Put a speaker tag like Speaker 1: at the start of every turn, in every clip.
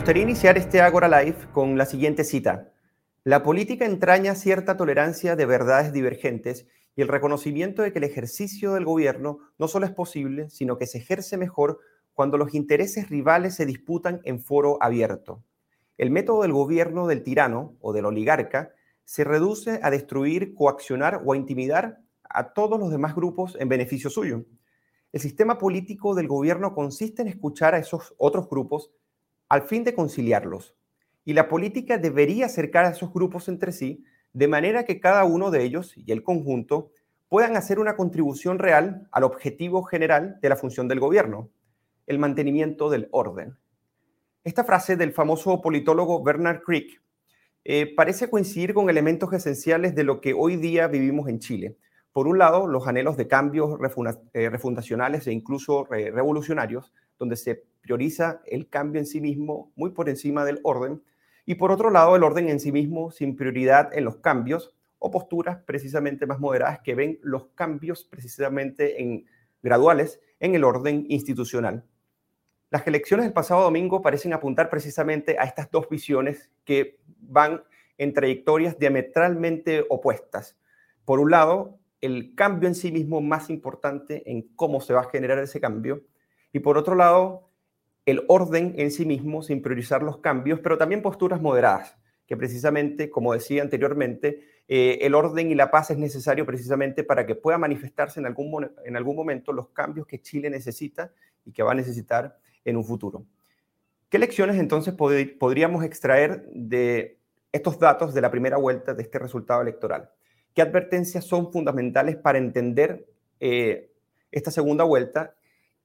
Speaker 1: gustaría iniciar este Agora Live con la siguiente cita. La política entraña cierta tolerancia de verdades divergentes y el reconocimiento de que el ejercicio del gobierno no solo es posible, sino que se ejerce mejor cuando los intereses rivales se disputan en foro abierto. El método del gobierno del tirano o del oligarca se reduce a destruir, coaccionar o a intimidar a todos los demás grupos en beneficio suyo. El sistema político del gobierno consiste en escuchar a esos otros grupos al fin de conciliarlos. Y la política debería acercar a esos grupos entre sí de manera que cada uno de ellos y el conjunto puedan hacer una contribución real al objetivo general de la función del gobierno, el mantenimiento del orden. Esta frase del famoso politólogo Bernard Crick eh, parece coincidir con elementos esenciales de lo que hoy día vivimos en Chile. Por un lado, los anhelos de cambios eh, refundacionales e incluso revolucionarios, donde se prioriza el cambio en sí mismo muy por encima del orden, y por otro lado, el orden en sí mismo sin prioridad en los cambios o posturas precisamente más moderadas que ven los cambios precisamente en graduales en el orden institucional. Las elecciones del pasado domingo parecen apuntar precisamente a estas dos visiones que van en trayectorias diametralmente opuestas. Por un lado, el cambio en sí mismo más importante en cómo se va a generar ese cambio. Y por otro lado, el orden en sí mismo sin priorizar los cambios, pero también posturas moderadas, que precisamente, como decía anteriormente, eh, el orden y la paz es necesario precisamente para que pueda manifestarse en algún, en algún momento los cambios que Chile necesita y que va a necesitar en un futuro. ¿Qué lecciones entonces podríamos extraer de estos datos de la primera vuelta de este resultado electoral? ¿Qué advertencias son fundamentales para entender eh, esta segunda vuelta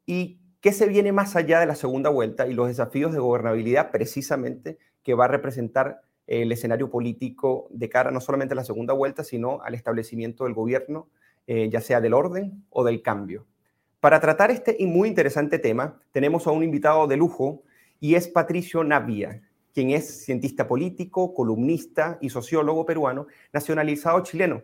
Speaker 1: y qué se viene más allá de la segunda vuelta y los desafíos de gobernabilidad precisamente que va a representar el escenario político de cara no solamente a la segunda vuelta, sino al establecimiento del gobierno, eh, ya sea del orden o del cambio? Para tratar este muy interesante tema, tenemos a un invitado de lujo y es Patricio Navia, quien es cientista político, columnista y sociólogo peruano, nacionalizado chileno.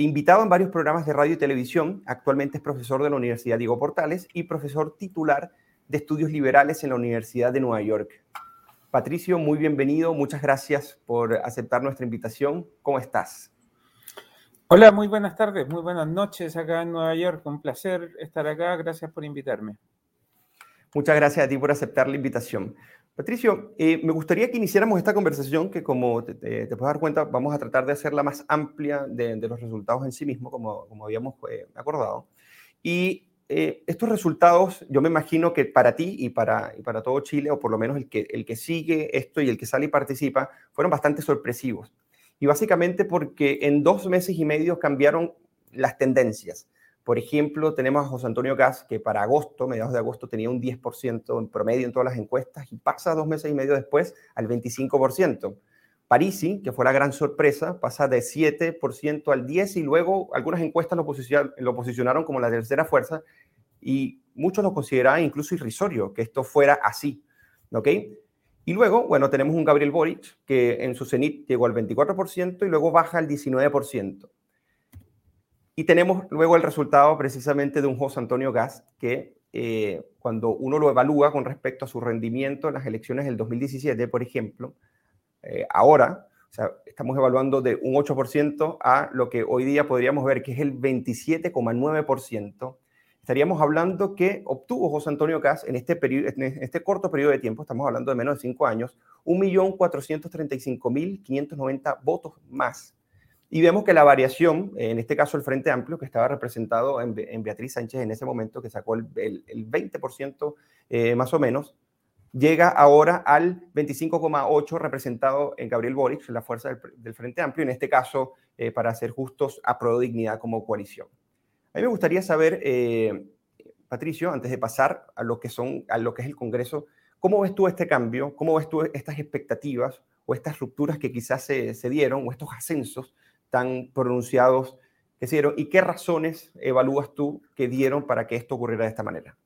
Speaker 1: Invitado en varios programas de radio y televisión, actualmente es profesor de la Universidad Diego Portales y profesor titular de estudios liberales en la Universidad de Nueva York. Patricio, muy bienvenido, muchas gracias por aceptar nuestra invitación. ¿Cómo estás?
Speaker 2: Hola, muy buenas tardes, muy buenas noches acá en Nueva York. Un placer estar acá. Gracias por invitarme.
Speaker 1: Muchas gracias a ti por aceptar la invitación. Patricio, eh, me gustaría que iniciáramos esta conversación que, como te, puedes dar cuenta, vamos a tratar de hacerla más amplia de, los resultados en sí mismo, como, como habíamos eh, acordado. Y eh, estos resultados, yo me imagino que para ti y para, y para todo Chile, o por lo menos el que, el que sigue esto y el que sale y participa, fueron bastante sorpresivos y básicamente porque en dos meses y medio cambiaron las tendencias. Por ejemplo, tenemos a José Antonio Gas, que para agosto, mediados de agosto, tenía un 10% en promedio en todas las encuestas y pasa dos meses y medio después al 25%. Parisi, que fue la gran sorpresa, pasa de 7% al 10% y luego algunas encuestas lo, lo posicionaron como la tercera fuerza y muchos lo consideraban incluso irrisorio que esto fuera así. ¿ok? Y luego, bueno, tenemos un Gabriel Boric que en su cenit llegó al 24% y luego baja al 19%. Y tenemos luego el resultado precisamente de un José Antonio Gast que eh, cuando uno lo evalúa con respecto a su rendimiento en las elecciones del 2017, por ejemplo, eh, ahora, o sea, estamos evaluando de un 8% a lo que hoy día podríamos ver que es el 27,9%, estaríamos hablando que obtuvo José Antonio Cas en este, periodo, en este corto periodo de tiempo, estamos hablando de menos de cinco años, 1.435.590 votos más. Y vemos que la variación, en este caso el Frente Amplio, que estaba representado en, Beatriz Sánchez en ese momento, que sacó el, 20% eh, más o menos, llega ahora al 25,8% representado en Gabriel Boric, la fuerza del, Frente Amplio, en este caso, eh, para ser justos, a Pro Dignidad como coalición. A mí me gustaría saber, eh, Patricio, antes de pasar a lo, que son, a lo que es el Congreso, ¿cómo ves tú este cambio? ¿Cómo ves tú estas expectativas o estas rupturas que quizás se, se dieron o estos ascensos tan pronunciados que se dieron? ¿Y qué razones evalúas tú que dieron para que esto ocurriera de esta manera?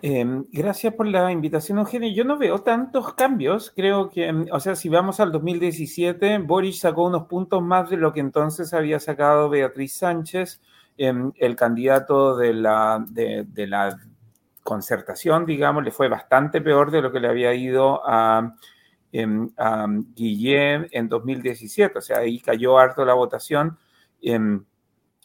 Speaker 2: Em, gracias por la invitación, Eugenio. Yo no veo tantos cambios. Creo que, em, o sea, si vamos al 2017, Boris sacó unos puntos más de lo que entonces había sacado Beatriz Sánchez. Em, el candidato de la, de, la concertación, digamos, le fue bastante peor de lo que le había ido a a Guillén en 2017, o sea, ahí cayó harto la votación.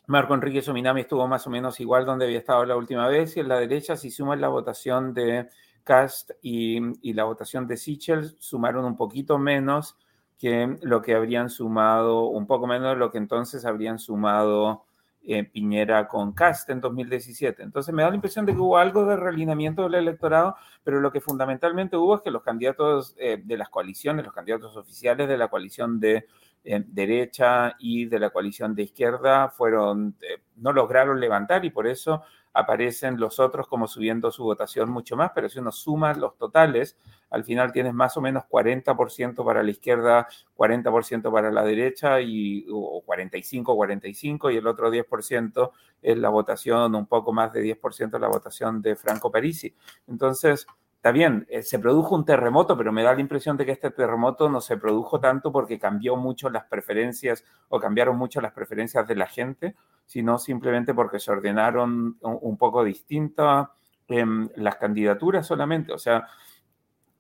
Speaker 2: Marco Enrique Sominami estuvo más o menos igual donde había estado la última vez y en la derecha, si suman la votación de Cast y, la votación de Sichel, sumaron un poquito menos que lo que habrían sumado, un poco menos de lo que entonces habrían sumado eh, Piñera con Cast en 2017. Entonces me da la impresión de que hubo algo de realineamiento del electorado, pero lo que fundamentalmente hubo es que los candidatos eh, de las coaliciones, los candidatos oficiales de la coalición de derecha y de la coalición de izquierda fueron, eh, no lograron levantar y por eso aparecen los otros como subiendo su votación mucho más, pero si uno suma los totales, al final tienes más o menos 40% para la izquierda, 40% para la derecha y o 45, 45 y el otro 10% es la votación, un poco más de 10% la votación de Franco Parisi. Entonces, está bien, eh, se produjo un terremoto, pero me da la impresión de que este terremoto no se produjo tanto porque cambió mucho las preferencias o cambiaron mucho las preferencias de la gente, sino simplemente porque se ordenaron un, poco distintas em, las candidaturas solamente. O sea,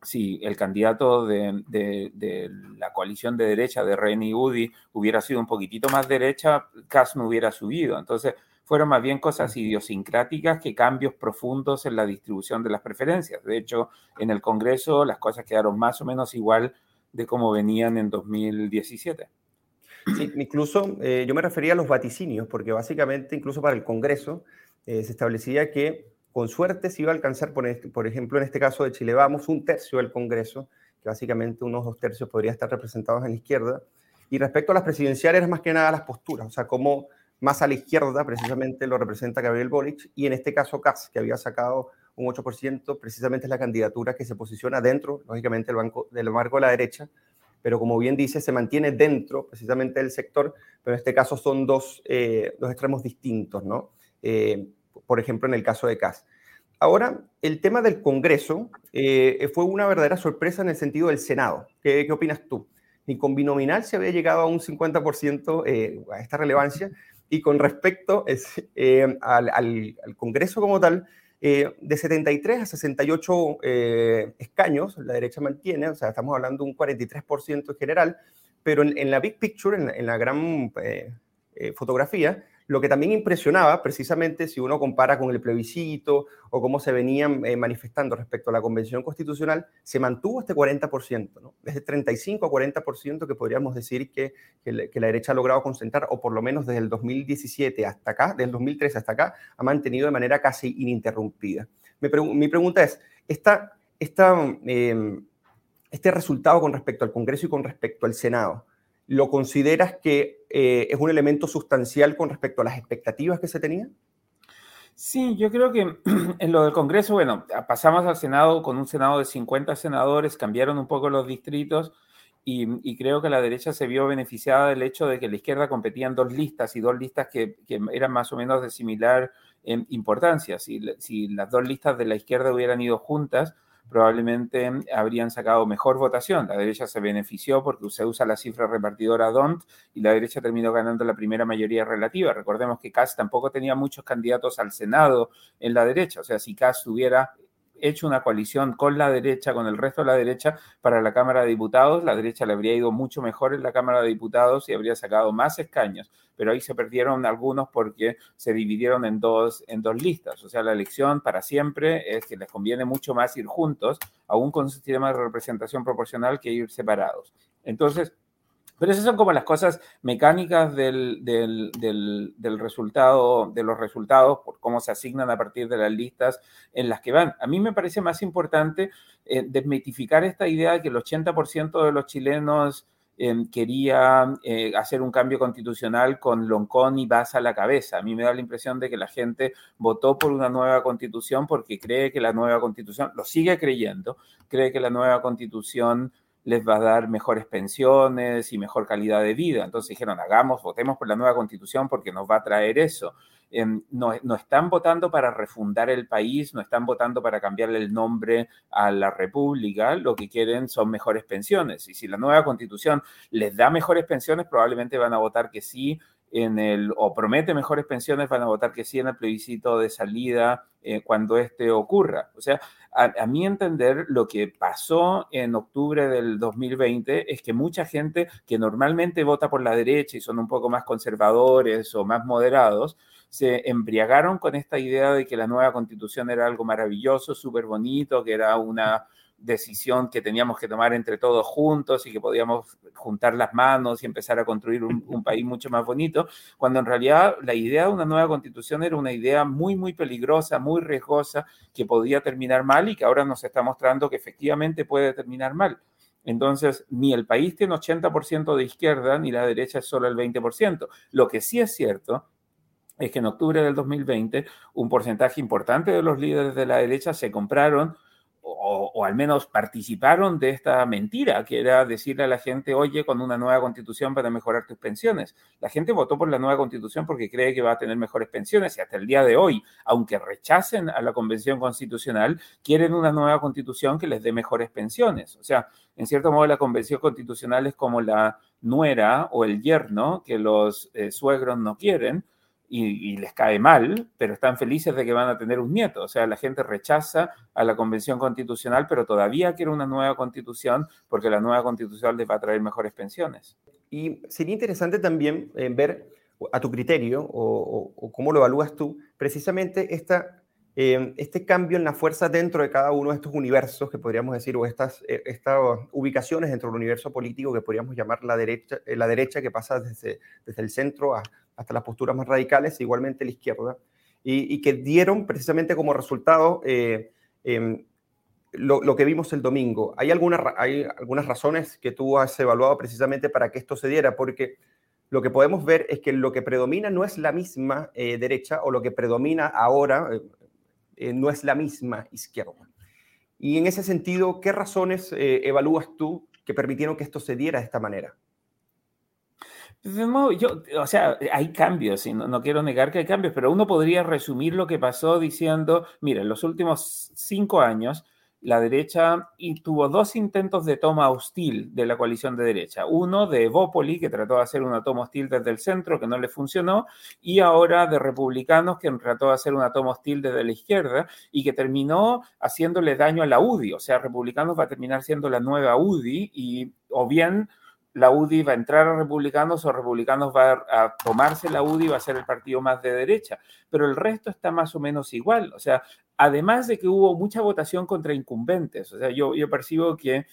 Speaker 2: si el candidato de, la coalición de derecha, de Reni Udi, hubiera sido un poquitito más derecha, Kass no hubiera subido. Entonces, fueron más bien cosas idiosincráticas que cambios profundos en la distribución de las preferencias. De hecho, en el Congreso las cosas quedaron más o menos igual de como venían en 2017.
Speaker 1: Sí, incluso eh, yo me refería a los vaticinios, porque básicamente incluso para el Congreso eh, se establecía que con suerte se iba a alcanzar, por, este, por ejemplo, en este caso de Chile Vamos, un tercio del Congreso, que básicamente unos dos tercios podría estar representados en la izquierda. Y respecto a las presidenciales, era más que nada las posturas, o sea, cómo más a la izquierda precisamente lo representa Gabriel Boric y en este caso Kass, que había sacado un 8%, precisamente es la candidatura que se posiciona dentro, lógicamente, del, banco, del marco de la derecha, pero como bien dice, se mantiene dentro precisamente del sector, pero en este caso son dos, eh, extremos distintos, ¿no? Eh, por ejemplo, en el caso de Kass. Ahora, el tema del Congreso eh, fue una verdadera sorpresa en el sentido del Senado. ¿Qué, qué opinas tú? Ni con binominal se había llegado a un 50% a esta relevancia, y con respecto eh, al, Congreso como tal, eh, de 73 a 68 eh, escaños, la derecha mantiene, o sea, estamos hablando de un 43% en general, pero en, la big picture, en, en la gran fotografía, lo que también impresionaba, precisamente si uno compara con el plebiscito o cómo se venían eh, manifestando respecto a la Convención Constitucional, se mantuvo este 40%, ¿no? desde 35 a 40% que podríamos decir que, la derecha ha logrado concentrar, o por lo menos desde el 2017 hasta acá, desde el 2013 hasta acá, ha mantenido de manera casi ininterrumpida. Mi, pregunta es, ¿esta, esta, eh, este resultado con respecto al Congreso y con respecto al Senado, ¿lo consideras que eh, es un elemento sustancial con respecto a las expectativas que se tenían?
Speaker 2: Sí, yo creo que en lo del Congreso, bueno, pasamos al Senado con un Senado de 50 senadores, cambiaron un poco los distritos y, creo que la derecha se vio beneficiada del hecho de que la izquierda competía en dos listas y dos listas que, eran más o menos de similar eh, importancia. Si las dos listas de la izquierda hubieran ido juntas, probablemente habrían sacado mejor votación. La derecha se benefició porque se usa la cifra repartidora DONT y la derecha terminó ganando la primera mayoría relativa. Recordemos que Kass tampoco tenía muchos candidatos al Senado en la derecha. O sea, si Kass hubiera hecho una coalición con la derecha, con el resto de la derecha, para la Cámara de Diputados. La derecha le habría ido mucho mejor en la Cámara de Diputados y habría sacado más escaños, pero ahí se perdieron algunos porque se dividieron en dos, en dos listas. O sea, la elección para siempre es que les conviene mucho más ir juntos, aún con un sistema de representación proporcional, que ir separados. Entonces, pero esas son como las cosas mecánicas del, resultado, de los resultados, por cómo se asignan a partir de las listas en las que van. A mí me parece más importante eh, desmitificar esta idea de que el 80% de los chilenos eh, quería eh, hacer un cambio constitucional con Loncón y Baza a la cabeza. A mí me da la impresión de que la gente votó por una nueva constitución porque cree que la nueva constitución, lo sigue creyendo, cree que la nueva constitución les va a dar mejores pensiones y mejor calidad de vida. Entonces dijeron, hagamos, votemos por la nueva constitución porque nos va a traer eso. Em, no, no, están votando para refundar el país, no están votando para cambiarle el nombre a la república, lo que quieren son mejores pensiones. Y si la nueva constitución les da mejores pensiones, probablemente van a votar que sí en el, o promete mejores pensiones, van a votar que sí en el plebiscito de salida eh, cuando este ocurra. O sea, a, a, mi entender, lo que pasó en octubre del 2020 es que mucha gente que normalmente vota por la derecha y son un poco más conservadores o más moderados, se embriagaron con esta idea de que la nueva constitución era algo maravilloso, súper bonito, que era una decisión que teníamos que tomar entre todos juntos y que podíamos juntar las manos y empezar a construir un, un, país mucho más bonito, cuando en realidad la idea de una nueva constitución era una idea muy, muy peligrosa, muy riesgosa, que podía terminar mal y que ahora nos está mostrando que efectivamente puede terminar mal. Entonces, ni el país tiene 80% de izquierda, ni la derecha es solo el 20%. Lo que sí es cierto es que en octubre del 2020 un porcentaje importante de los líderes de la derecha se compraron o, al menos participaron de esta mentira, que era decirle a la gente, oye, con una nueva constitución para mejorar tus pensiones. La gente votó por la nueva constitución porque cree que va a tener mejores pensiones y hasta el día de hoy, aunque rechacen a la convención constitucional, quieren una nueva constitución que les dé mejores pensiones. O sea, en cierto modo la convención constitucional es como la nuera o el yerno que los eh, suegros no quieren y, y, les cae mal, pero están felices de que van a tener un nieto. O sea, la gente rechaza a la convención constitucional, pero todavía quiere una nueva constitución porque la nueva constitución les va a traer mejores pensiones.
Speaker 1: Y sería interesante también eh, ver a tu criterio o, o, o, cómo lo evalúas tú precisamente esta, eh, este cambio en la fuerza dentro de cada uno de estos universos que podríamos decir, o estas, eh, estas ubicaciones dentro del universo político que podríamos llamar la derecha, eh, la derecha que pasa desde, desde el centro a, hasta las posturas más radicales, igualmente la izquierda, y, que dieron precisamente como resultado eh, eh, lo, que vimos el domingo. ¿Hay, alguna, ¿Hay algunas razones que tú has evaluado precisamente para que esto se diera? Porque lo que podemos ver es que lo que predomina no es la misma eh, derecha o lo que predomina ahora eh, no es la misma izquierda. Y en ese sentido, ¿qué razones evalúas tú que permitieron que esto se diera de esta manera?
Speaker 2: Yo, o sea, hay cambios, y no, no, quiero negar que hay cambios, pero uno podría resumir lo que pasó diciendo, mira, en los últimos cinco años, la derecha tuvo dos intentos de toma hostil de la coalición de derecha. Uno de Evópoli, que trató de hacer una toma hostil desde el centro, que no le funcionó, y ahora de republicanos, que trató de hacer una toma hostil desde la izquierda y que terminó haciéndole daño a la UDI. O sea, republicanos va a terminar siendo la nueva UDI y o bien la UDI va a entrar a republicanos o republicanos va a tomarse la UDI y va a ser el partido más de derecha. Pero el resto está más o menos igual. O sea, además de que hubo mucha votación contra incumbentes. O sea, yo, yo percibo que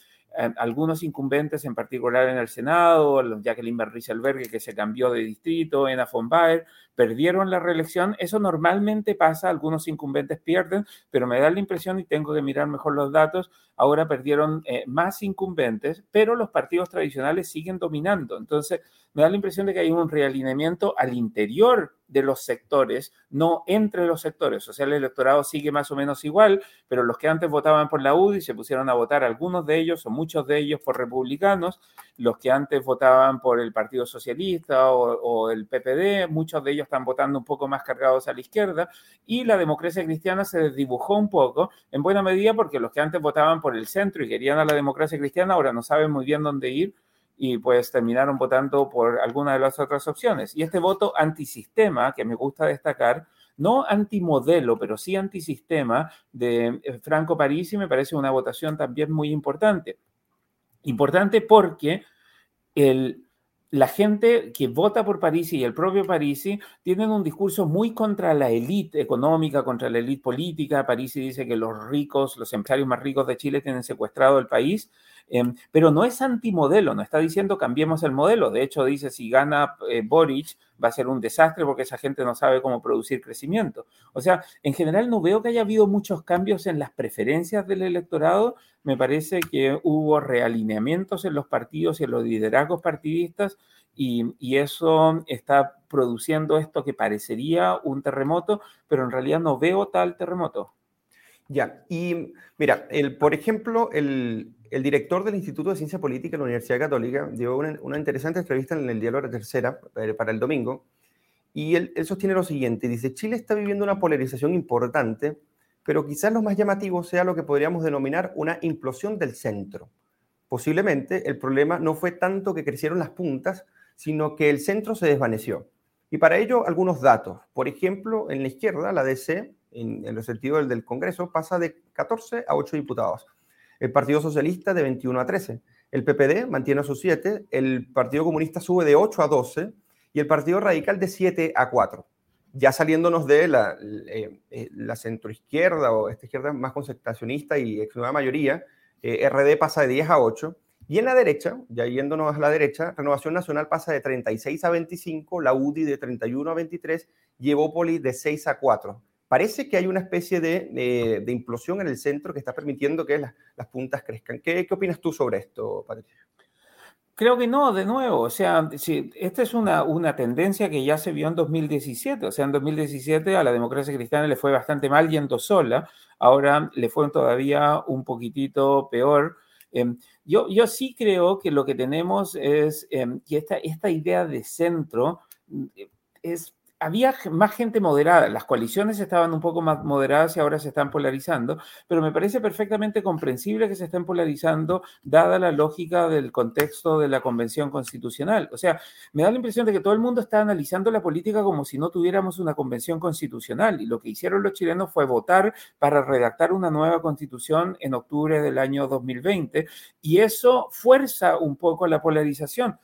Speaker 2: algunos incumbentes, en particular en el Senado, Jacqueline Van Rieselberghe, que se cambió de distrito, Ena von Baer, perdieron la reelección. Eso normalmente pasa, algunos incumbentes pierden, pero me da la impresión, y tengo que mirar mejor los datos, ahora perdieron eh, más incumbentes, pero los partidos tradicionales siguen dominando. Entonces, me da la impresión de que hay un realineamiento al interior de los sectores, no entre los sectores. O sea, el electorado sigue más o menos igual, pero los que antes votaban por la UDI se pusieron a votar, algunos de ellos o muchos de ellos por republicanos, los que antes votaban por el Partido Socialista o, o el PPD, muchos de ellos están votando un poco más cargados a la izquierda, y la democracia cristiana se desdibujó un poco, en buena medida porque los que antes votaban por el centro y querían a la democracia cristiana ahora no saben muy bien dónde ir y pues terminaron votando por alguna de las otras opciones. Y este voto antisistema, que me gusta destacar, no antimodelo, pero sí antisistema de eh, Franco Parisi, me parece una votación también muy importante. Importante porque el, la gente que vota por Parisi y el propio Parisi tienen un discurso muy contra la élite económica, contra la élite política. Parisi dice que los ricos, los empresarios más ricos de Chile tienen secuestrado el país, eh, pero no es antimodelo, no está diciendo cambiemos el modelo. De hecho, dice si gana eh, Boric va a ser un desastre porque esa gente no sabe cómo producir crecimiento. O sea, en general no veo que haya habido muchos cambios en las preferencias del electorado. Me parece que hubo realineamientos en los partidos y en los liderazgos partidistas y, y, eso está produciendo esto que parecería un terremoto, pero en realidad no veo tal terremoto.
Speaker 1: Ya, y mira, el, por ejemplo, el, el director del Instituto de Ciencia Política de la Universidad Católica dio una, interesante entrevista en el Diálogo de la Tercera eh, para el domingo, y él, sostiene lo siguiente, dice, Chile está viviendo una polarización importante, pero quizás lo más llamativo sea lo que podríamos denominar una implosión del centro. Posiblemente el problema no fue tanto que crecieron las puntas, sino que el centro se desvaneció. Y para ello, algunos datos. Por ejemplo, en la izquierda, la DC, en, el sentido del, del Congreso, pasa de 14 a 8 diputados. El Partido Socialista de 21 a 13. El PPD mantiene a sus 7. El Partido Comunista sube de 8 a 12. Y el Partido Radical de 7 a 4 ya saliéndonos de la, eh, eh, la centroizquierda o esta izquierda más concentracionista y ex nueva mayoría, eh, RD pasa de 10 a 8. Y en la derecha, ya yéndonos a la derecha, Renovación Nacional pasa de 36 a 25, la UDI de 31 a 23 y Evópolis de 6 a 4. Parece que hay una especie de, de, implosión en el centro que está permitiendo que las, puntas crezcan. ¿Qué, ¿Qué opinas tú sobre esto, Patricia?
Speaker 2: Creo que no, de nuevo, o sea, esta es una, tendencia que ya se vio en 2017, o sea, en 2017 a la democracia cristiana le fue bastante mal yendo sola, ahora le fue todavía un poquitito peor. Eh, yo, yo sí creo que lo que tenemos es eh, que esta, esta idea de centro mm, es había más gente moderada, las coaliciones estaban un poco más moderadas y ahora se están polarizando, pero me parece perfectamente comprensible que se estén polarizando dada la lógica del contexto de la Convención Constitucional. O sea, me da la impresión de que todo el mundo está analizando la política como si no tuviéramos una Convención Constitucional y lo que hicieron los chilenos fue votar para redactar una nueva constitución en octubre del año 2020 y eso fuerza un poco la polarización.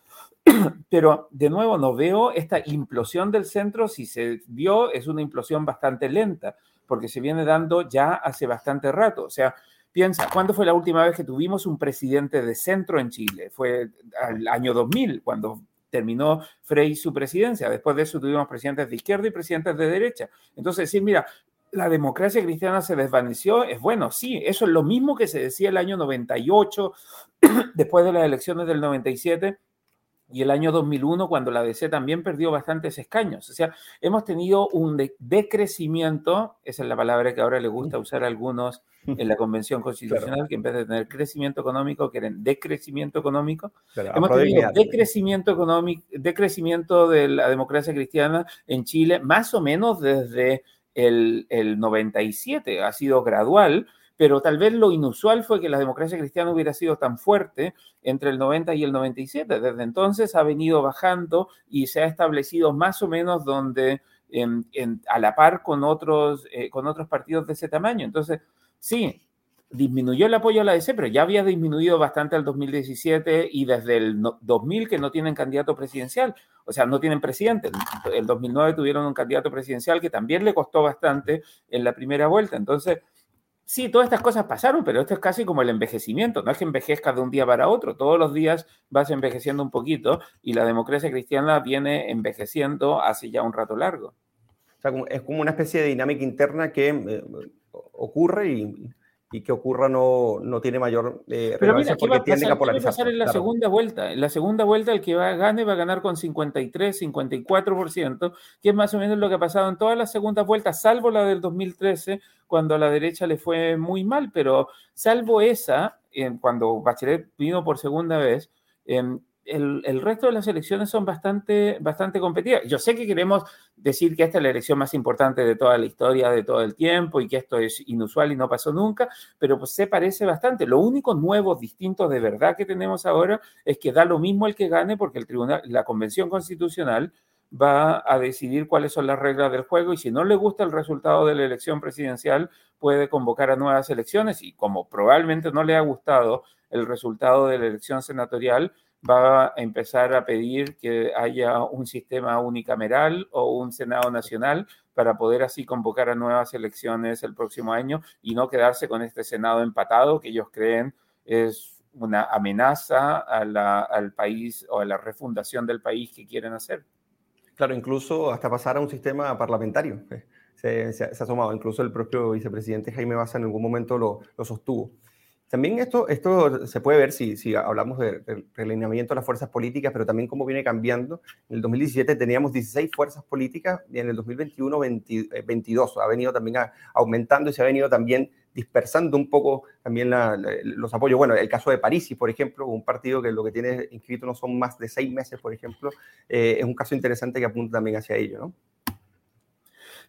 Speaker 2: Pero de nuevo, no veo esta implosión del centro. Si se vio, es una implosión bastante lenta, porque se viene dando ya hace bastante rato. O sea, piensa, ¿cuándo fue la última vez que tuvimos un presidente de centro en Chile? Fue al año 2000, cuando terminó Frey su presidencia. Después de eso tuvimos presidentes de izquierda y presidentes de derecha. Entonces, decir, mira, la democracia cristiana se desvaneció, es bueno, sí, eso es lo mismo que se decía el año 98, después de las elecciones del 97 y el año 2001 cuando la DC también perdió bastantes escaños. O sea, hemos tenido un decrecimiento, esa es la palabra que ahora le gusta usar a algunos en la Convención Constitucional, que en vez de tener crecimiento económico, quieren decrecimiento económico. hemos tenido decrecimiento económico, decrecimiento de la democracia cristiana en Chile, más o menos desde el, el 97, ha sido gradual, pero tal vez lo inusual fue que la democracia cristiana hubiera sido tan fuerte entre el 90 y el 97. Desde entonces ha venido bajando y se ha establecido más o menos donde a la par con otros, eh, con otros partidos de ese tamaño. Entonces, sí, disminuyó el apoyo a la DC, pero ya había disminuido bastante al 2017 y desde el 2000 que no tienen candidato presidencial, o sea, no tienen presidente. El 2009 tuvieron un candidato presidencial que también le costó bastante en la primera vuelta. Entonces, Sí, todas estas cosas pasaron, pero esto es casi como el envejecimiento. No es que envejezca de un día para otro. Todos los días vas envejeciendo un poquito y la democracia cristiana viene envejeciendo hace ya un rato largo.
Speaker 1: O sea, es como una especie de dinámica interna que eh, ocurre y, y que ocurra no, no tiene mayor
Speaker 2: eh, Pero mira, porque va tiende a pasar en la segunda vuelta? En la segunda vuelta el que va, gane va a ganar con 53, 54%, que es más o menos lo que ha pasado en todas las segundas vueltas, salvo la del 2013, cuando a la derecha le fue muy mal, pero salvo esa, cuando Bachelet vino por segunda vez, em, el, resto de las elecciones son bastante, bastante competidas. Yo sé que queremos decir que esta es la elección más importante de toda la historia, de todo el tiempo, y que esto es inusual y no pasó nunca, pero pues se parece bastante. Lo único nuevo, distinto de verdad que tenemos ahora es que da lo mismo el que gane porque el tribunal, la Convención Constitucional va a decidir cuáles son las reglas del juego y si no le gusta el resultado de la elección presidencial puede convocar a nuevas elecciones y como probablemente no le ha gustado el resultado de la elección senatorial, va a empezar a pedir que haya un sistema unicameral o un Senado Nacional para poder así convocar a nuevas elecciones el próximo año y no quedarse con este Senado empatado que ellos creen es una amenaza al país o a la refundación del país que quieren hacer.
Speaker 1: Claro, incluso hasta pasar a un sistema parlamentario. Se, se, ha asomado, incluso el propio vicepresidente Jaime Baza en algún momento lo, lo sostuvo. También esto, esto se puede ver si, si hablamos de, realineamiento de las fuerzas políticas, pero también cómo viene cambiando. En el 2017 teníamos 16 fuerzas políticas y en el 2021 22. Ha venido también aumentando y se ha venido también dispersando un poco también los apoyos. Bueno, el caso de París, por ejemplo, un partido que lo que tiene inscrito no son más de seis meses, por ejemplo, eh, es un caso interesante que apunta también hacia ello, ¿no?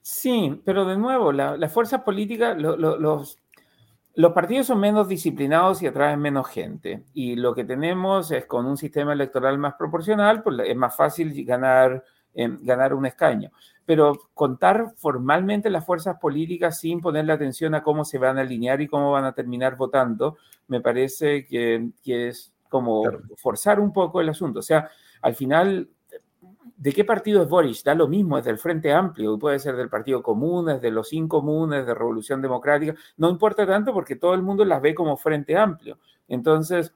Speaker 2: Sí, pero de nuevo, las la fuerzas políticas, los los partidos son menos disciplinados y atraen menos gente. Y lo que tenemos es con un sistema electoral más proporcional, pues es más fácil ganar ganar un escaño. Pero contar formalmente las fuerzas políticas sin ponerle atención a cómo se van a alinear y cómo van a terminar votando, me parece que, que es como forzar un poco el asunto. O sea, al final ¿De qué partido es Boris? Da lo mismo, es del Frente Amplio, puede ser del Partido Común, es de los Incomunes, de Revolución Democrática, no importa tanto porque todo el mundo las ve como Frente Amplio. Entonces,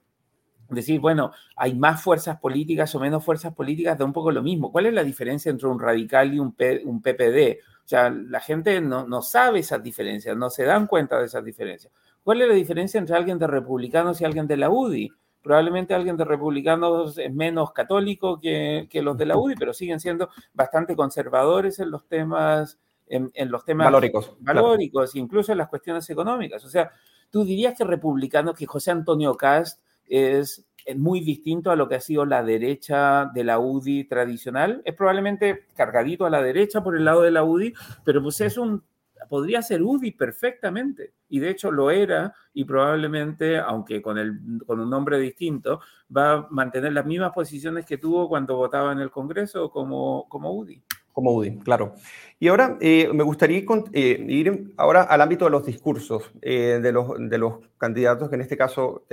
Speaker 2: decir, bueno, hay más fuerzas políticas o menos fuerzas políticas, da un poco lo mismo. ¿Cuál es la diferencia entre un radical y un, PPD? O sea, la gente no, no sabe esas diferencias, no se dan cuenta de esas diferencias. ¿Cuál es la diferencia entre alguien de republicanos y alguien de la UDI? Probablemente alguien de republicanos es menos católico que, los de la UDI, pero siguen siendo bastante conservadores en los temas, en, los temas
Speaker 1: valóricos,
Speaker 2: valóricos incluso en las cuestiones económicas. O sea, tú dirías que republicano, que José Antonio Cast es muy distinto a lo que ha sido la derecha de la UDI tradicional. Es probablemente cargadito a la derecha por el lado de la UDI, pero pues es un podría ser UDI perfectamente, y de hecho lo era, y probablemente, aunque con, el, con un nombre distinto, va a mantener las mismas posiciones que tuvo cuando votaba en el Congreso como, como UDI.
Speaker 1: Como UDI, claro. Y ahora eh, me gustaría eh, ir ahora al ámbito de los discursos eh, de, los, de los candidatos que en este caso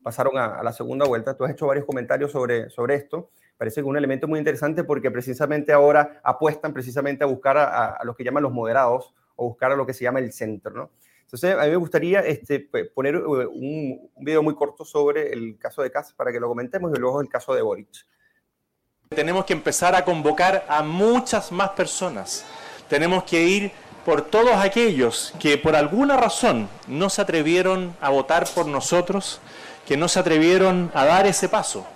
Speaker 1: pasaron a, la segunda vuelta. Tú has hecho varios comentarios sobre, sobre esto. Parece que un elemento muy interesante porque precisamente ahora apuestan precisamente a buscar a, a los que llaman los moderados o buscar a lo que se llama el centro, ¿no? Entonces, a mí me gustaría este, poner eh, un, un, video muy corto sobre el caso de Kass para que lo comentemos y luego el caso de Boric.
Speaker 3: Tenemos que empezar a convocar a muchas más personas. Tenemos que ir por todos aquellos que por alguna razón no se atrevieron a votar por nosotros, que no se atrevieron a dar ese paso.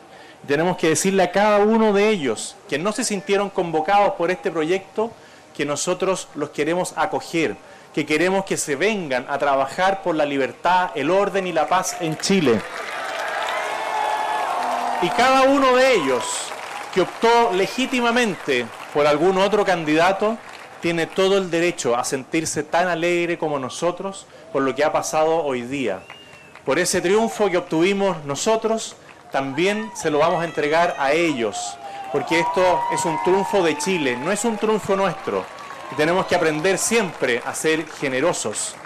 Speaker 3: Tenemos que decirle a cada uno de ellos que no se sintieron convocados por este proyecto, que nosotros los queremos acoger, que queremos que se vengan a trabajar por la libertad, el orden y la paz en Chile. Y cada uno de ellos que optó legítimamente por algún otro candidato, tiene todo el derecho a sentirse tan alegre como nosotros por lo que ha pasado hoy día. Por ese triunfo que obtuvimos nosotros, también se lo vamos a entregar a ellos, porque esto es un triunfo de Chile, no es un triunfo nuestro. Y tenemos que aprender siempre a ser generosos.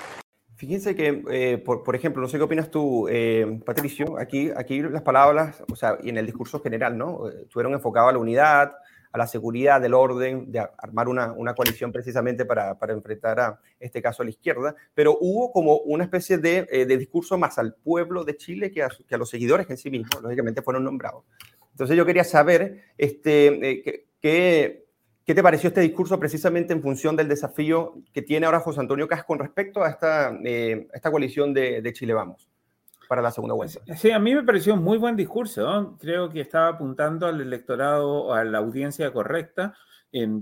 Speaker 1: Fíjense que, eh, por, ejemplo, no sé qué opinas tú, eh, Patricio, aquí, aquí las palabras, o sea, y en el discurso general, ¿no? Estuvieron enfocados a la unidad, a la seguridad, del orden, de armar una, una coalición precisamente para, para, enfrentar a este caso a la izquierda, pero hubo como una especie de, eh, de discurso más al pueblo de Chile que a, que a, los seguidores que en sí mismos, lógicamente, fueron nombrados. Entonces yo quería saber este, eh, qué, qué te pareció este discurso precisamente en función del desafío que tiene ahora José Antonio Cas con respecto a esta, eh, esta coalición de, de, Chile Vamos para la segunda vuelta.
Speaker 2: Sí, a mí me pareció un muy buen discurso. Creo que estaba apuntando al electorado, a la audiencia correcta.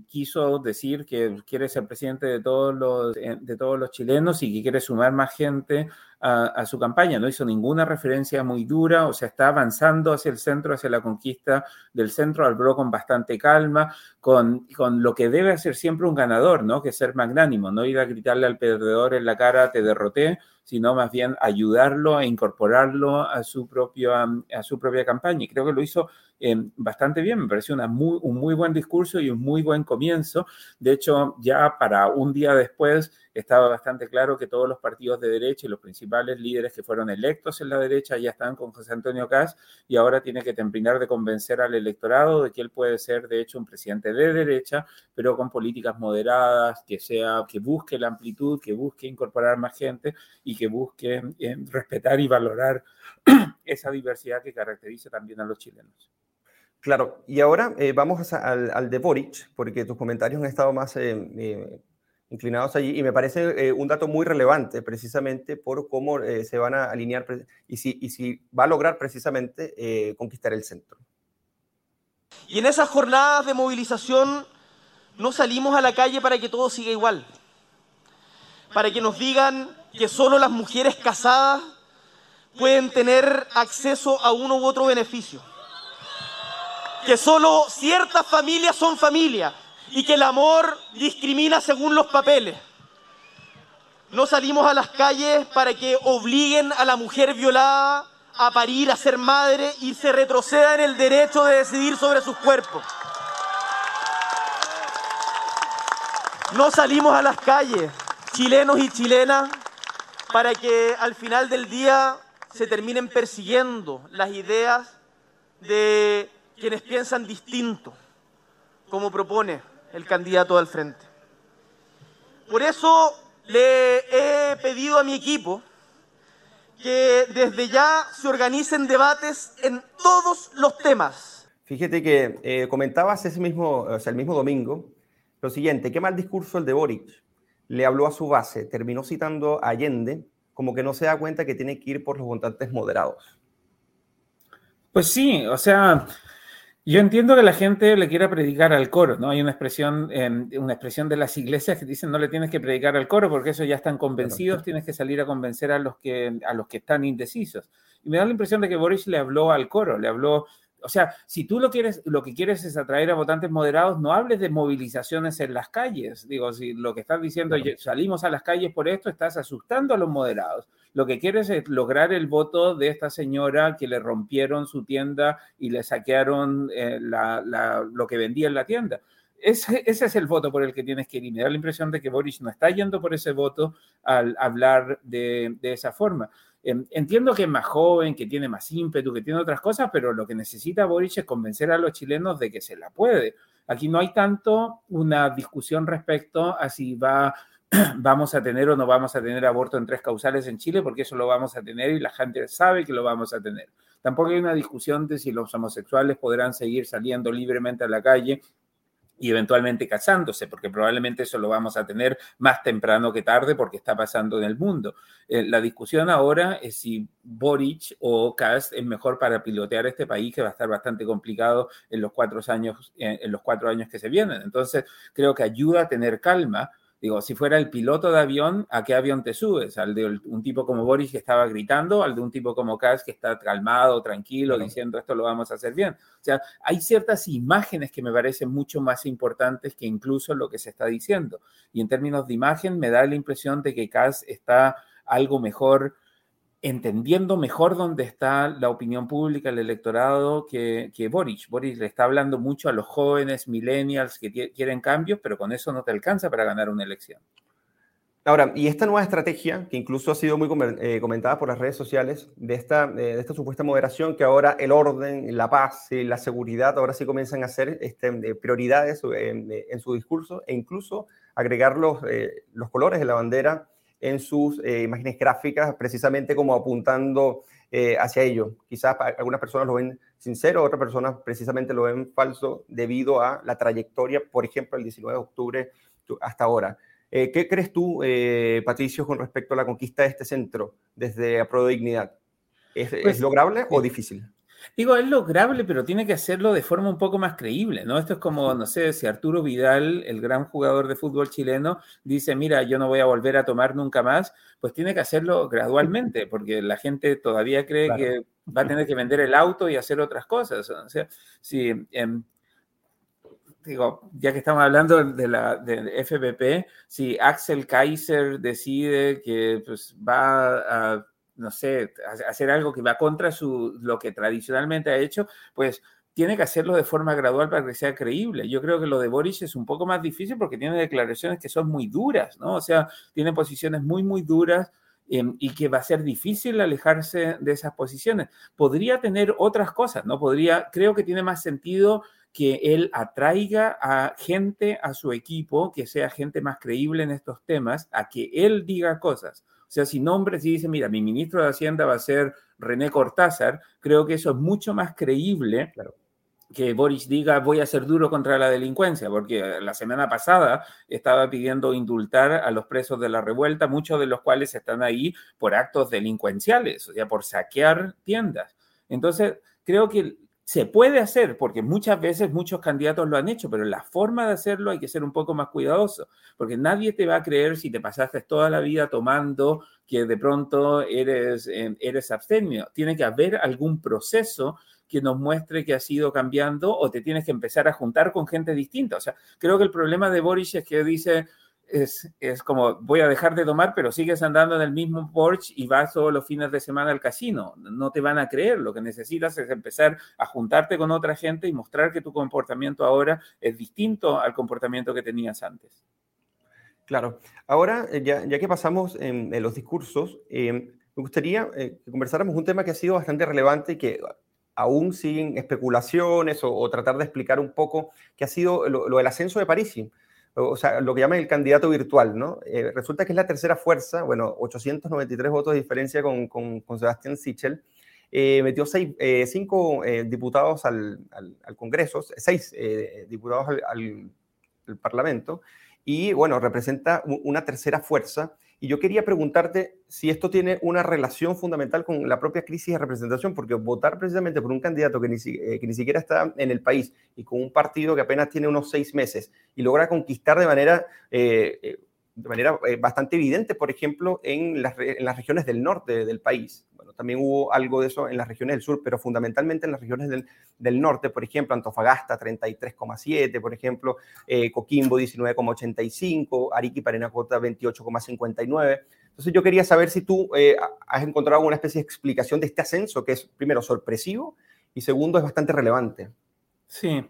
Speaker 2: quiso decir que quiere ser presidente de todos, los, eh, de todos los chilenos y que quiere sumar más gente a, su campaña, no hizo ninguna referencia muy dura, o sea, está avanzando hacia el centro, hacia la conquista del centro, habló con bastante calma, con, con lo que debe hacer siempre un ganador, ¿no? Que es ser magnánimo, no ir a gritarle al perdedor en la cara, te derroté, sino más bien ayudarlo a incorporarlo a su, propio, a su propia campaña. Y creo que lo hizo eh, bastante bien, me pareció una muy, un muy buen discurso y un muy buen comienzo. De hecho, ya para un día después estaba bastante claro que todos los partidos de derecha y los principales líderes que fueron electos en la derecha ya están con José Antonio Caz y ahora tiene que terminar de convencer al electorado de que él puede ser de hecho un presidente de derecha, pero con políticas moderadas, que sea que busque la amplitud, que busque incorporar más gente y que busque eh, respetar y valorar esa diversidad que caracteriza también a los chilenos.
Speaker 1: Claro, y ahora eh, vamos al, al, de Boric, porque tus comentarios han estado más eh, eh inclinados allí y me parece eh, un dato muy relevante precisamente por cómo eh, se van a alinear y si, va a lograr precisamente eh, conquistar el centro.
Speaker 4: Y en esas jornadas de movilización no salimos a la calle para que todo siga igual, para que nos digan que solo las mujeres casadas pueden tener acceso a uno u otro beneficio, que solo ciertas familias son familias y que el amor discrimina según los papeles. No salimos a las calles para que obliguen a la mujer violada a parir, a ser madre y se retroceda en el derecho de decidir sobre sus cuerpos. no salimos a las calles, chilenos y chilenas, para que al final del día se terminen persiguiendo las ideas de quienes piensan distinto, como propone el candidato al frente. Por eso le he pedido a mi equipo que desde ya se organicen debates en todos los temas.
Speaker 1: Fíjate que eh, comentabas ese mismo, o sea, el mismo domingo lo siguiente, qué mal discurso el de Boric. Le habló a su base, terminó citando a Allende, como que no se da cuenta que tiene que ir por los votantes moderados.
Speaker 2: Pues sí, o sea, yo entiendo que la gente le quiera predicar al coro, ¿no? Hay una expresión, una expresión de las iglesias que dicen no le tienes que predicar al coro porque eso ya están convencidos, tienes que salir a convencer a los que, a los que están indecisos. Y me da la impresión de que Boris le habló al coro, le habló o sea, si tú lo quieres, lo que quieres es atraer a votantes moderados, no hables de movilizaciones en las calles. Digo, si lo que estás diciendo, salimos a las calles por esto, estás asustando a los moderados. Lo que quieres es lograr el voto de esta señora que le rompieron su tienda y le saquearon eh, lo que vendía en la tienda. Ese, es el voto por el que tienes que ir. Y me da la impresión de que Boris no está yendo por ese voto al hablar de, de esa forma. Entiendo que es más joven, que tiene más ímpetu, que tiene otras cosas, pero lo que necesita Boric es convencer a los chilenos de que se la puede. Aquí no hay tanto una discusión respecto a si va, vamos a tener o no vamos a tener aborto en tres causales en Chile, porque eso lo vamos a tener y la gente sabe que lo vamos a tener. Tampoco hay una discusión de si los homosexuales podrán seguir saliendo libremente a la calle y eventualmente casándose, porque probablemente eso lo vamos a tener más temprano que tarde porque está pasando en el mundo. Eh, la discusión ahora es si Boric o Kass es mejor para pilotear este país, que va a estar bastante complicado en los cuatro años, en los cuatro años que se vienen. Entonces, creo que ayuda a tener calma Digo, si fuera el piloto de avión, ¿a qué avión te subes? ¿Al de un tipo como Boris que estaba gritando? ¿Al de un tipo como Kass que está calmado, tranquilo, diciendo esto lo vamos a hacer bien? O sea, hay ciertas imágenes que me parecen mucho más importantes que incluso lo que se está diciendo. Y en términos de imagen, me da la impresión de que Kass está algo mejor entendiendo mejor dónde está la opinión pública, el electorado, que, que Boric. Le está hablando mucho a los jóvenes millennials que quieren cambios, pero con eso no te alcanza para ganar una elección.
Speaker 1: Ahora, y esta nueva estrategia, que incluso ha sido muy eh, comentada por las redes sociales, de esta, supuesta moderación, que ahora el orden, la paz y la seguridad ahora sí comienzan a ser este, prioridades en, su discurso e incluso agregar los, eh, los colores de la bandera en sus eh, imágenes gráficas, precisamente como apuntando eh, hacia ello. Quizás algunas personas lo ven sincero, otras personas precisamente lo ven falso debido a la trayectoria, por ejemplo, el 19 de octubre hasta ahora. Eh, ¿Qué crees tú, Patricio, con respecto a la conquista de este centro desde Apro Dignidad? ¿Es, ¿Es, pues, lograble o difícil?
Speaker 2: Digo, es lograble, pero tiene que hacerlo de forma un poco más creíble, ¿no? Esto es como, no sé, si Arturo Vidal, el gran jugador de fútbol chileno, dice, mira, yo no voy a volver a tomar nunca más, pues tiene que hacerlo gradualmente, porque la gente todavía cree que va a tener que vender el auto y hacer otras cosas. O sea, si, em, digo, ya que estamos hablando de la de FBP, si Axel Kaiser decide que pues, va a no sé, hacer algo que va contra su, lo que tradicionalmente ha hecho, pues tiene que hacerlo de forma gradual para que sea creíble. Yo creo que lo de Boris es un poco más difícil porque tiene declaraciones que son muy duras, ¿no? O sea, tiene posiciones muy, muy duras em, y que va a ser difícil alejarse de esas posiciones. Podría tener otras cosas, ¿no? Podría, creo que tiene más sentido que él atraiga a gente a su equipo, que sea gente más creíble en estos temas, a que él diga cosas sea, si nombre, si dice, mira, mi ministro de Hacienda va a ser René Cortázar, creo que eso es mucho más creíble que Boris diga voy a ser duro contra la delincuencia, porque la semana pasada estaba pidiendo indultar a los presos de la revuelta, muchos de los cuales están ahí por actos delincuenciales, o sea, por saquear tiendas. Entonces, creo que se puede hacer, porque muchas veces muchos candidatos lo han hecho, pero la forma de hacerlo hay que ser un poco más cuidadoso, porque nadie te va a creer si te pasaste toda la vida tomando que de pronto eres, eh, eres abstemio. Tiene que haber algún proceso que nos muestre que has ido cambiando o te tienes que empezar a juntar con gente distinta. O sea, creo que el problema de Boris es que dice, es, como voy a dejar de tomar, pero sigues andando en el mismo Porsche y vas todos los fines de semana al casino. No te van a creer. Lo que necesitas es empezar a juntarte con otra gente y mostrar que tu comportamiento ahora es distinto al comportamiento que tenías antes.
Speaker 1: Claro. Ahora, eh, ya, ya que pasamos en, los discursos, eh, me gustaría que conversáramos un tema que ha sido bastante relevante y que aún siguen especulaciones o, tratar de explicar un poco, que ha sido lo, del ascenso de París, o sea, lo que llaman el candidato virtual, ¿no? Eh, resulta que es la tercera fuerza, bueno, 893 votos de diferencia con, con, Sebastián Sichel, eh, metió seis, eh, cinco diputados al, al, Congreso, seis diputados al, Parlamento, y bueno, representa una tercera fuerza. Y yo quería preguntarte si esto tiene una relación fundamental con la propia crisis de representación, porque votar precisamente por un candidato que ni, eh, que ni siquiera está en el país y con un partido que apenas tiene unos seis meses y logra conquistar de manera... Eh, eh, de manera bastante evidente, por ejemplo, en las, en las regiones del norte del país también hubo algo de eso en las regiones del sur, pero fundamentalmente en las regiones del, del norte, por ejemplo, Antofagasta 33,7, por ejemplo, eh, Coquimbo 19,85, Arica y Parinacota 28,59. Entonces yo quería saber si tú eh, has encontrado una especie de explicación de este ascenso, que es primero sorpresivo y segundo es bastante relevante.
Speaker 2: Sí,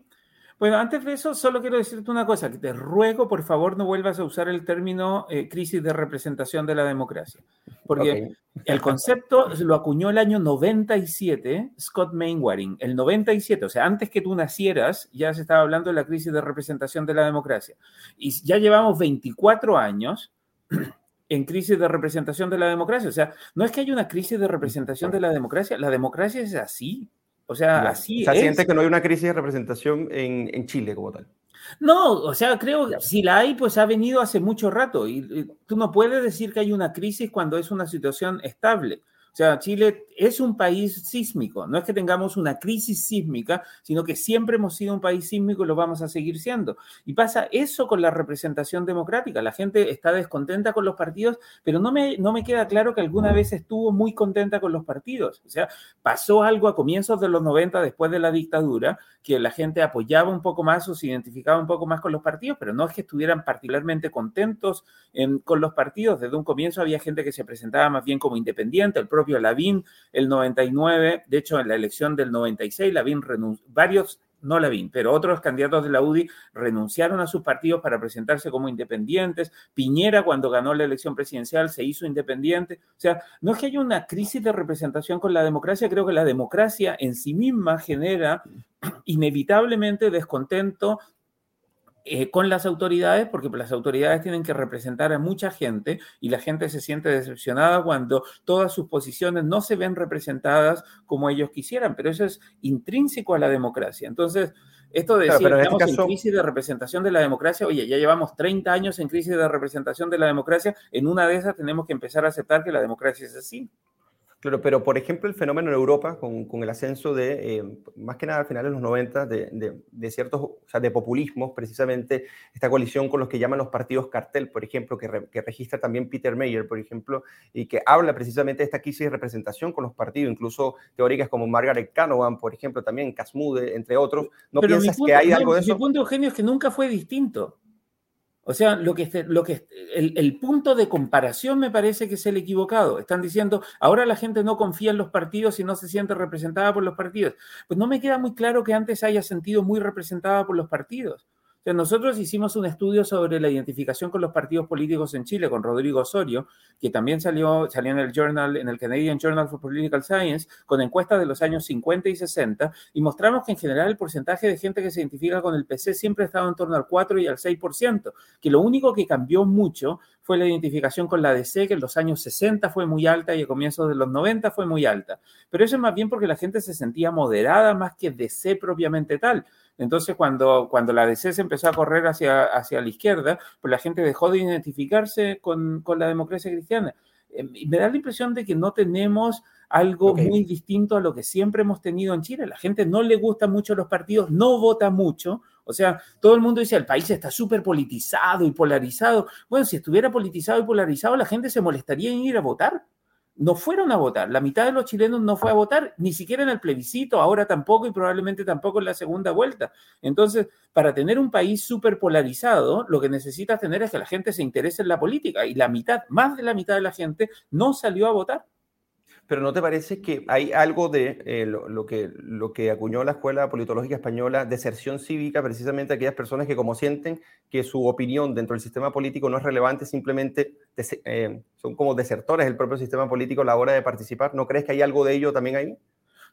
Speaker 2: bueno, antes de eso, solo quiero decirte una cosa, que te ruego, por favor, no vuelvas a usar el término eh, crisis de representación de la democracia, porque el concepto lo acuñó el año 97 Scott Mainwaring, el 97, o sea, antes que tú nacieras, ya se estaba hablando de la crisis de representación de la democracia. Y ya llevamos 24 años en crisis de representación de la democracia, o sea, no es que haya una crisis de representación de la democracia, la democracia es así, o sea, así
Speaker 1: o sea, siente que no hay una crisis de representación en, en, Chile como tal.
Speaker 2: No, o sea, creo que si la hay, pues ha venido hace mucho rato. y, tú no puedes decir que hay una crisis cuando es una situación estable. O sea, Chile es un país sísmico, no es que tengamos una crisis sísmica, sino que siempre hemos sido un país sísmico y lo vamos a seguir siendo. Y pasa eso con la representación democrática. La gente está descontenta con los partidos, pero no me, no me queda claro que alguna vez estuvo muy contenta con los partidos. O sea, pasó algo a comienzos de los 90, después de la dictadura, que la gente apoyaba un poco más o se identificaba un poco más con los partidos, pero no es que estuvieran particularmente contentos con los partidos. Desde un comienzo había gente que se presentaba más bien como independiente, el propio Lavín, el 99, de hecho en la elección del 96, Lavín renunció, varios no Lavín, pero otros candidatos de la UDI renunciaron a sus partidos para presentarse como independientes. Piñera, cuando ganó la elección presidencial, se hizo independiente. O sea, no es que haya una crisis de representación con la democracia, creo que la democracia en sí misma genera inevitablemente descontento eh, con las autoridades, porque las autoridades tienen que representar a mucha gente y la gente se siente decepcionada cuando todas sus posiciones no se ven representadas como ellos quisieran, pero eso es intrínseco a la democracia. Entonces, esto de decir, estamos en, en crisis de representación de la democracia, oye, ya llevamos 30 años en crisis de representación de la democracia, en una de esas tenemos que empezar a aceptar que la democracia es así.
Speaker 1: Claro, pero por ejemplo el fenómeno en Europa con, con el ascenso de, eh, más que nada al final de los 90, de, de, de, ciertos, o sea, de populismos, precisamente esta coalición con los que llaman los partidos cartel, por ejemplo, que, que, registra también Peter Mayer, por ejemplo, y que habla precisamente de esta crisis de representación con los partidos, incluso teóricas como Margaret Canavan, por ejemplo, también Casmude, entre otros. ¿No piensas que hay algo de eso?
Speaker 2: Mi punto, Eugenio, es que nunca fue distinto. O sea, lo que, lo que el, el, punto de comparación me parece que es el equivocado. Están diciendo, ahora la gente no confía en los partidos y no se siente representada por los partidos. Pues no me queda muy claro que antes haya sentido muy representada por los partidos nosotros hicimos un estudio sobre la identificación con los partidos políticos en Chile con Rodrigo Osorio, que también salió, salió en el journal, en el Canadian Journal for Political Science, con encuestas de los años 50 y 60, y mostramos que en general el porcentaje de gente que se identifica con el PC siempre ha estado en torno al 4 y al 6%, que lo único que cambió mucho fue la identificación con la DC, que en los años 60 fue muy alta y a comienzos de los 90 fue muy alta. Pero eso es más bien porque la gente se sentía moderada más que DC propiamente tal. Entonces, cuando, cuando la DC se empezó a correr hacia, hacia la izquierda, pues la gente dejó de identificarse con, con la democracia cristiana. Eh, me da la impresión de que no tenemos algo muy distinto a lo que siempre hemos tenido en Chile. La gente no le gusta mucho los partidos, no vota mucho. O sea, todo el mundo dice, el país está súper politizado y polarizado. Bueno, si estuviera politizado y polarizado, la gente se molestaría en ir a votar no fueron a votar. La mitad de los chilenos no fue a votar, ni siquiera en el plebiscito, ahora tampoco y probablemente tampoco en la segunda vuelta. Entonces, para tener un país súper polarizado, lo que necesitas tener es que la gente se interese en la política y la mitad, más de la mitad de la gente no salió a votar.
Speaker 1: Pero ¿no te parece que hay algo de eh, lo, que, lo que acuñó la Escuela Politológica Española, deserción cívica, precisamente aquellas personas que como sienten que su opinión dentro del sistema político no es relevante, simplemente eh, son como desertores del propio sistema político a la hora de participar? ¿No crees que hay algo de ello también ahí?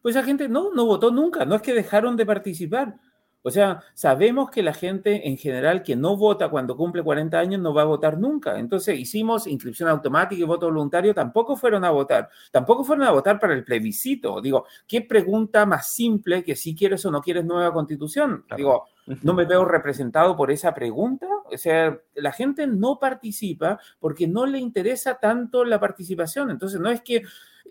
Speaker 2: Pues la gente no, no votó nunca, no es que dejaron de participar. O sea, sabemos que la gente en general que no vota cuando cumple 40 años no va a votar nunca. Entonces hicimos inscripción automática y voto voluntario, tampoco fueron a votar. Tampoco fueron a votar para el plebiscito. Digo, ¿qué pregunta más simple que si quieres o no quieres nueva constitución? Digo, no me veo representado por esa pregunta. O sea, la gente no participa porque no le interesa tanto la participación. Entonces, no es que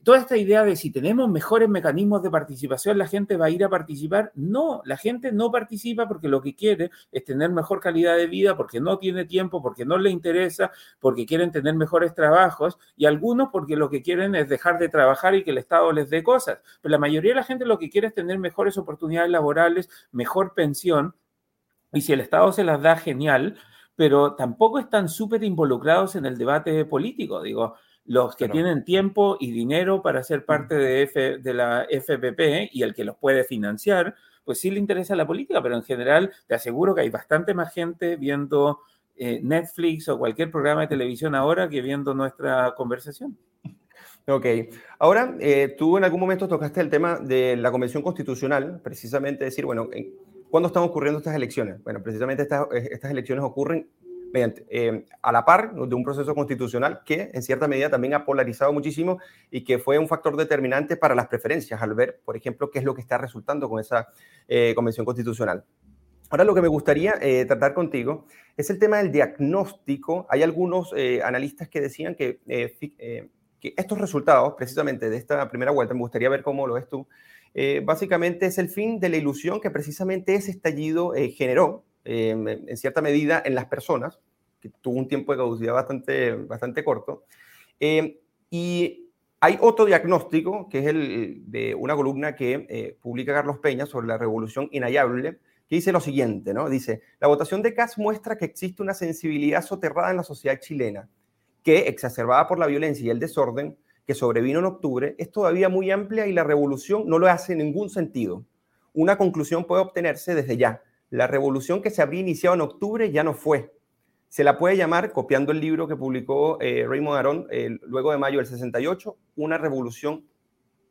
Speaker 2: toda esta idea de si tenemos mejores mecanismos de participación, la gente va a ir a participar. No, la gente no participa porque lo que quiere es tener mejor calidad de vida, porque no tiene tiempo, porque no le interesa, porque quieren tener mejores trabajos y algunos porque lo que quieren es dejar de trabajar y que el Estado les dé cosas. Pero la mayoría de la gente lo que quiere es tener mejores oportunidades laborales, mejor pensión y si el Estado se las da, genial, pero tampoco están súper involucrados en el debate político. Digo, los que tienen tiempo y dinero para ser parte de, F, de la FPP y el que los puede financiar, pues sí le interesa la política, pero en general te aseguro que hay bastante más gente viendo eh, Netflix o cualquier programa de televisión ahora que viendo nuestra conversación.
Speaker 1: Ok. Ahora, eh, tú en algún momento tocaste el tema de la Convención Constitucional, precisamente decir, bueno, ¿cuándo están ocurriendo estas elecciones? Bueno, precisamente estas, estas elecciones ocurren mediante, eh, a la par de un proceso constitucional que en cierta medida también ha polarizado muchísimo y que fue un factor determinante para las preferencias, al ver, por ejemplo, qué es lo que está resultando con esa eh, convención constitucional. Ahora lo que me gustaría eh, tratar contigo es el tema del diagnóstico. Hay algunos analistas que decían que, que, estos resultados, precisamente de esta primera vuelta, me gustaría ver cómo lo ves tú, básicamente es el fin de la ilusión que precisamente ese estallido generó Em, en cierta medida en las personas, que tuvo un tiempo de caducidad bastante, bastante corto. Em, y hay otro diagnóstico, que es el de una columna que eh, publica Carlos Peña sobre la revolución inhallable, que dice lo siguiente, ¿no? Dice, la votación de Cas muestra que existe una sensibilidad soterrada en la sociedad chilena, que, exacerbada por la violencia y el desorden que sobrevino en octubre, es todavía muy amplia y la revolución no lo hace ningún sentido. Una conclusión puede obtenerse desde ya, la revolución que se habría iniciado en octubre ya no fue. Se la puede llamar, copiando el libro que publicó eh, Raymond Aron luego de mayo del 68, una revolución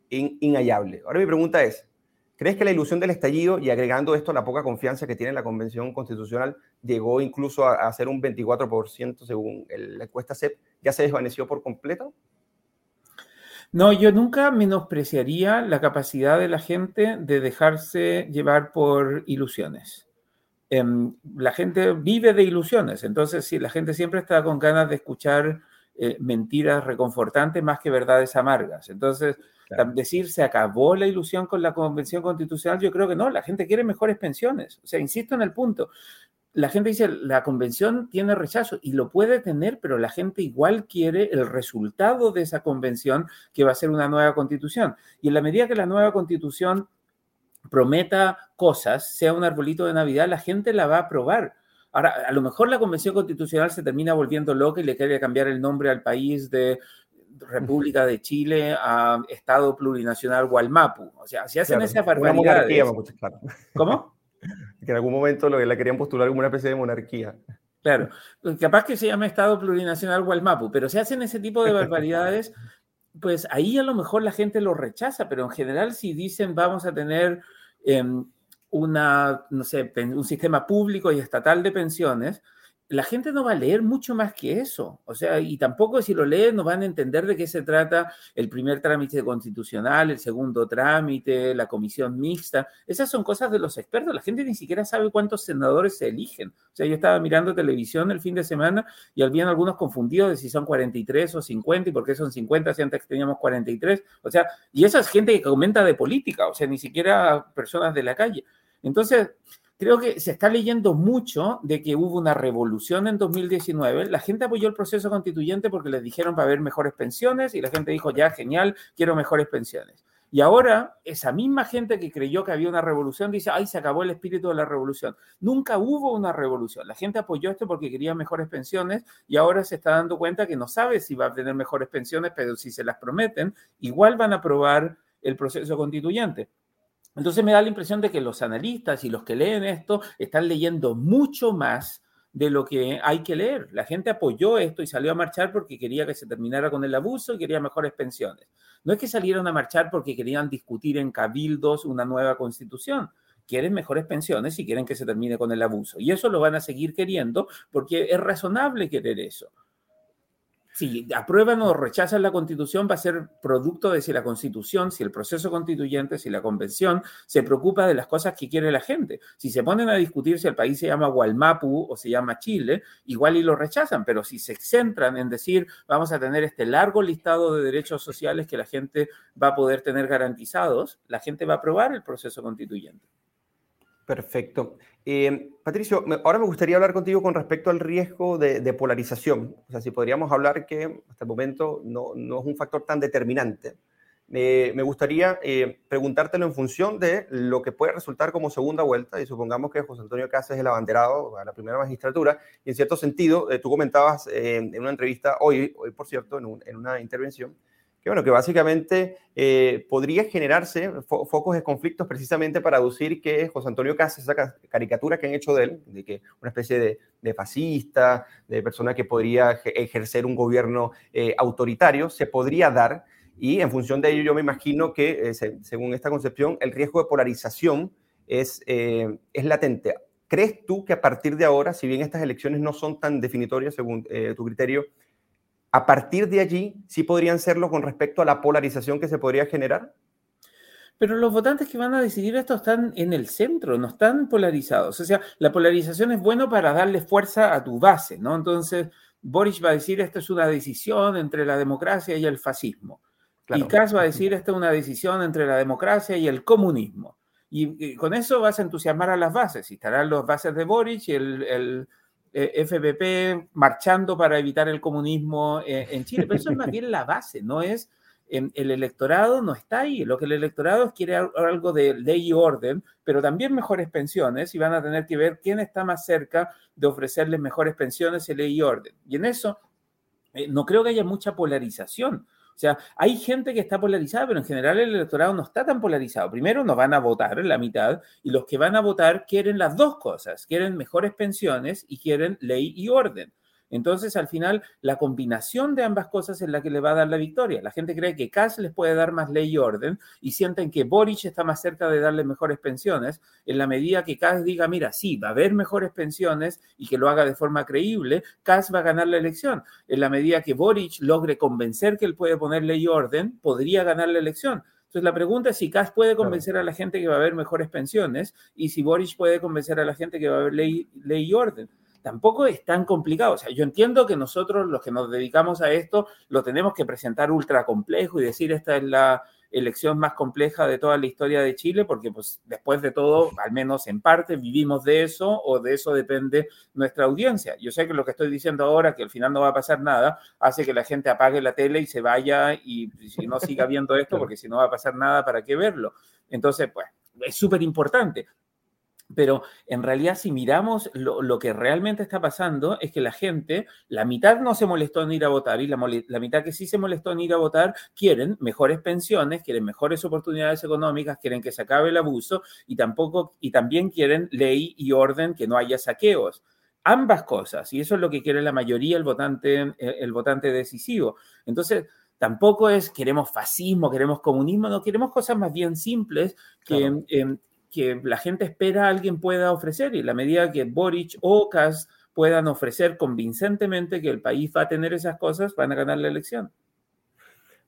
Speaker 1: inhallable. Ahora mi pregunta es, ¿crees que la ilusión del estallido y agregando esto la poca confianza que tiene la Convención Constitucional llegó incluso a, ser un 24% según la encuesta CEP, ya se desvaneció por completo?
Speaker 2: No, yo nunca menospreciaría la capacidad de la gente de dejarse llevar por ilusiones. Em, la gente vive de ilusiones, entonces sí, la gente siempre está con ganas de escuchar eh, mentiras reconfortantes más que verdades amargas. Entonces, decir se acabó la ilusión con la Convención Constitucional, yo creo que no, la gente quiere mejores pensiones. O sea, insisto en el punto, la gente dice, la convención tiene rechazo y lo puede tener, pero la gente igual quiere el resultado de esa convención que va a ser una nueva constitución. Y en la medida que la nueva constitución prometa cosas, sea un arbolito de Navidad, la gente la va a aprobar. Ahora, a lo mejor la Convención Constitucional se termina volviendo loca y le quiere cambiar el nombre al país de República de Chile a Estado Plurinacional Gualmapu. O sea, si hacen esa barbaridad. ¿Cómo?
Speaker 1: Que en algún momento la querían postular como una especie de monarquía.
Speaker 2: Claro, capaz que se llame Estado Plurinacional Gualmapu, pero si hacen ese tipo de barbaridades, pues ahí a lo mejor la gente lo rechaza, pero en general si dicen vamos a tener em, una, no sé, un sistema público y estatal de pensiones, la gente no va a leer mucho más que eso. O sea, y tampoco si lo leen no van a entender de qué se trata el primer trámite constitucional, el segundo trámite, la comisión mixta. Esas son cosas de los expertos. La gente ni siquiera sabe cuántos senadores se eligen. O sea, yo estaba mirando televisión el fin de semana y habían algunos confundidos de si son 43 o 50 y por qué son 50 si antes teníamos 43. O sea, y esa es gente que comenta de política, o sea, ni siquiera personas de la calle. Entonces, creo que se está leyendo mucho de que hubo una revolución en 2019. La gente apoyó el proceso constituyente porque les dijeron va a haber mejores pensiones y la gente dijo, ya, genial, quiero mejores pensiones. Y ahora esa misma gente que creyó que había una revolución dice, ay, se acabó el espíritu de la revolución. Nunca hubo una revolución. La gente apoyó esto porque quería mejores pensiones y ahora se está dando cuenta que no sabe si va a tener mejores pensiones, pero si se las prometen, igual van a aprobar el proceso constituyente. Entonces me da la impresión de que los analistas y los que leen esto están leyendo mucho más de lo que hay que leer. La gente apoyó esto y salió a marchar porque quería que se terminara con el abuso y quería mejores pensiones. No es que salieron a marchar porque querían discutir en cabildos una nueva constitución. Quieren mejores pensiones y quieren que se termine con el abuso. Y eso lo van a seguir queriendo porque es razonable querer eso si aprueban o rechazan la constitución, va a ser producto de si la constitución, si el proceso constituyente, si la convención se preocupa de las cosas que quiere la gente. Si se ponen a discutir si el país se llama Gualmapu o se llama Chile, igual y lo rechazan, pero si se centran en decir vamos a tener este largo listado de derechos sociales que la gente va a poder tener garantizados, la gente va a aprobar el proceso constituyente.
Speaker 1: Perfecto. Eh, Patricio, ahora me gustaría hablar contigo con respecto al riesgo de, polarización. O sea, si podríamos hablar que hasta el momento no, es un factor tan determinante. me gustaría eh, preguntártelo en función de lo que puede resultar como segunda vuelta, y supongamos que José Antonio Casas es el abanderado a la primera magistratura, y en cierto sentido, eh, tú comentabas en una entrevista hoy, hoy por cierto, en una intervención, que bueno, que básicamente eh, podría generarse focos de conflictos precisamente para aducir que José Antonio Casas, esa caricatura que han hecho de él, de que una especie de, fascista, de persona que podría ejercer un gobierno eh, autoritario, se podría dar y en función de ello yo me imagino que, eh, según esta concepción, el riesgo de polarización es, es latente. ¿Crees tú que a partir de ahora, si bien estas elecciones no son tan definitorias según tu criterio, a partir de allí sí podrían serlo con respecto a la polarización que se podría generar?
Speaker 2: Pero los votantes que van a decidir esto están en el centro, no están polarizados. O sea, la polarización es bueno para darle fuerza a tu base, ¿no? Entonces, Boris va a decir, esta es una decisión entre la democracia y el fascismo. Y Kass va a decir, esta es una decisión entre la democracia y el comunismo. Y, con eso vas a entusiasmar a las bases. Y estarán las bases de Boris y el eh, FBP marchando para evitar el comunismo eh, en Chile, pero eso es más bien la base, no es el electorado no está ahí, lo que el electorado quiere algo de ley y orden, pero también mejores pensiones y van a tener que ver quién está más cerca de ofrecerles mejores pensiones y ley y orden. Y en eso eh, no creo que haya mucha polarización. O sea, hay gente que está polarizada, pero en general el electorado no está tan polarizado. Primero, no van a votar la mitad y los que van a votar quieren las dos cosas, quieren mejores pensiones y quieren ley y orden. Entonces, al final, la combinación de ambas cosas es la que le va a dar la victoria. La gente cree que Kass les puede dar más ley y orden y sienten que Boric está más cerca de darle mejores pensiones en la medida que Kass diga, mira, sí, va a haber mejores pensiones y que lo haga de forma creíble, Kass va a ganar la elección. En la medida que Boric logre convencer que él puede poner ley y orden, podría ganar la elección. Entonces la pregunta es si Kass puede convencer a la gente que va a haber mejores pensiones y si Boric puede convencer a la gente que va a haber ley, ley y orden tampoco es tan complicado. O sea, yo entiendo que nosotros, los que nos dedicamos a esto, lo tenemos que presentar ultra complejo y decir esta es la elección más compleja de toda la historia de Chile, porque pues después de todo, al menos en parte, vivimos de eso o de eso depende nuestra audiencia. Yo sé que lo que estoy diciendo ahora, que al final no va a pasar nada, hace que la gente apague la tele y se vaya y si no siga viendo esto, porque si no va a pasar nada, ¿para qué verlo? Entonces, pues, es súper importante. Pero en realidad, si miramos lo, que realmente está pasando, es que la gente, la mitad no se molestó en ir a votar y la, mitad que sí se molestó en ir a votar quieren mejores pensiones, quieren mejores oportunidades económicas, quieren que se acabe el abuso y tampoco y también quieren ley y orden, que no haya saqueos ambas cosas, y eso es lo que quiere la mayoría, el votante, el votante decisivo. Entonces, tampoco es queremos fascismo, queremos comunismo, no, queremos cosas más bien simples que, que la gente espera alguien pueda ofrecer y la medida que Boric o Kass puedan ofrecer convincentemente que el país va a tener esas cosas, van a ganar la elección.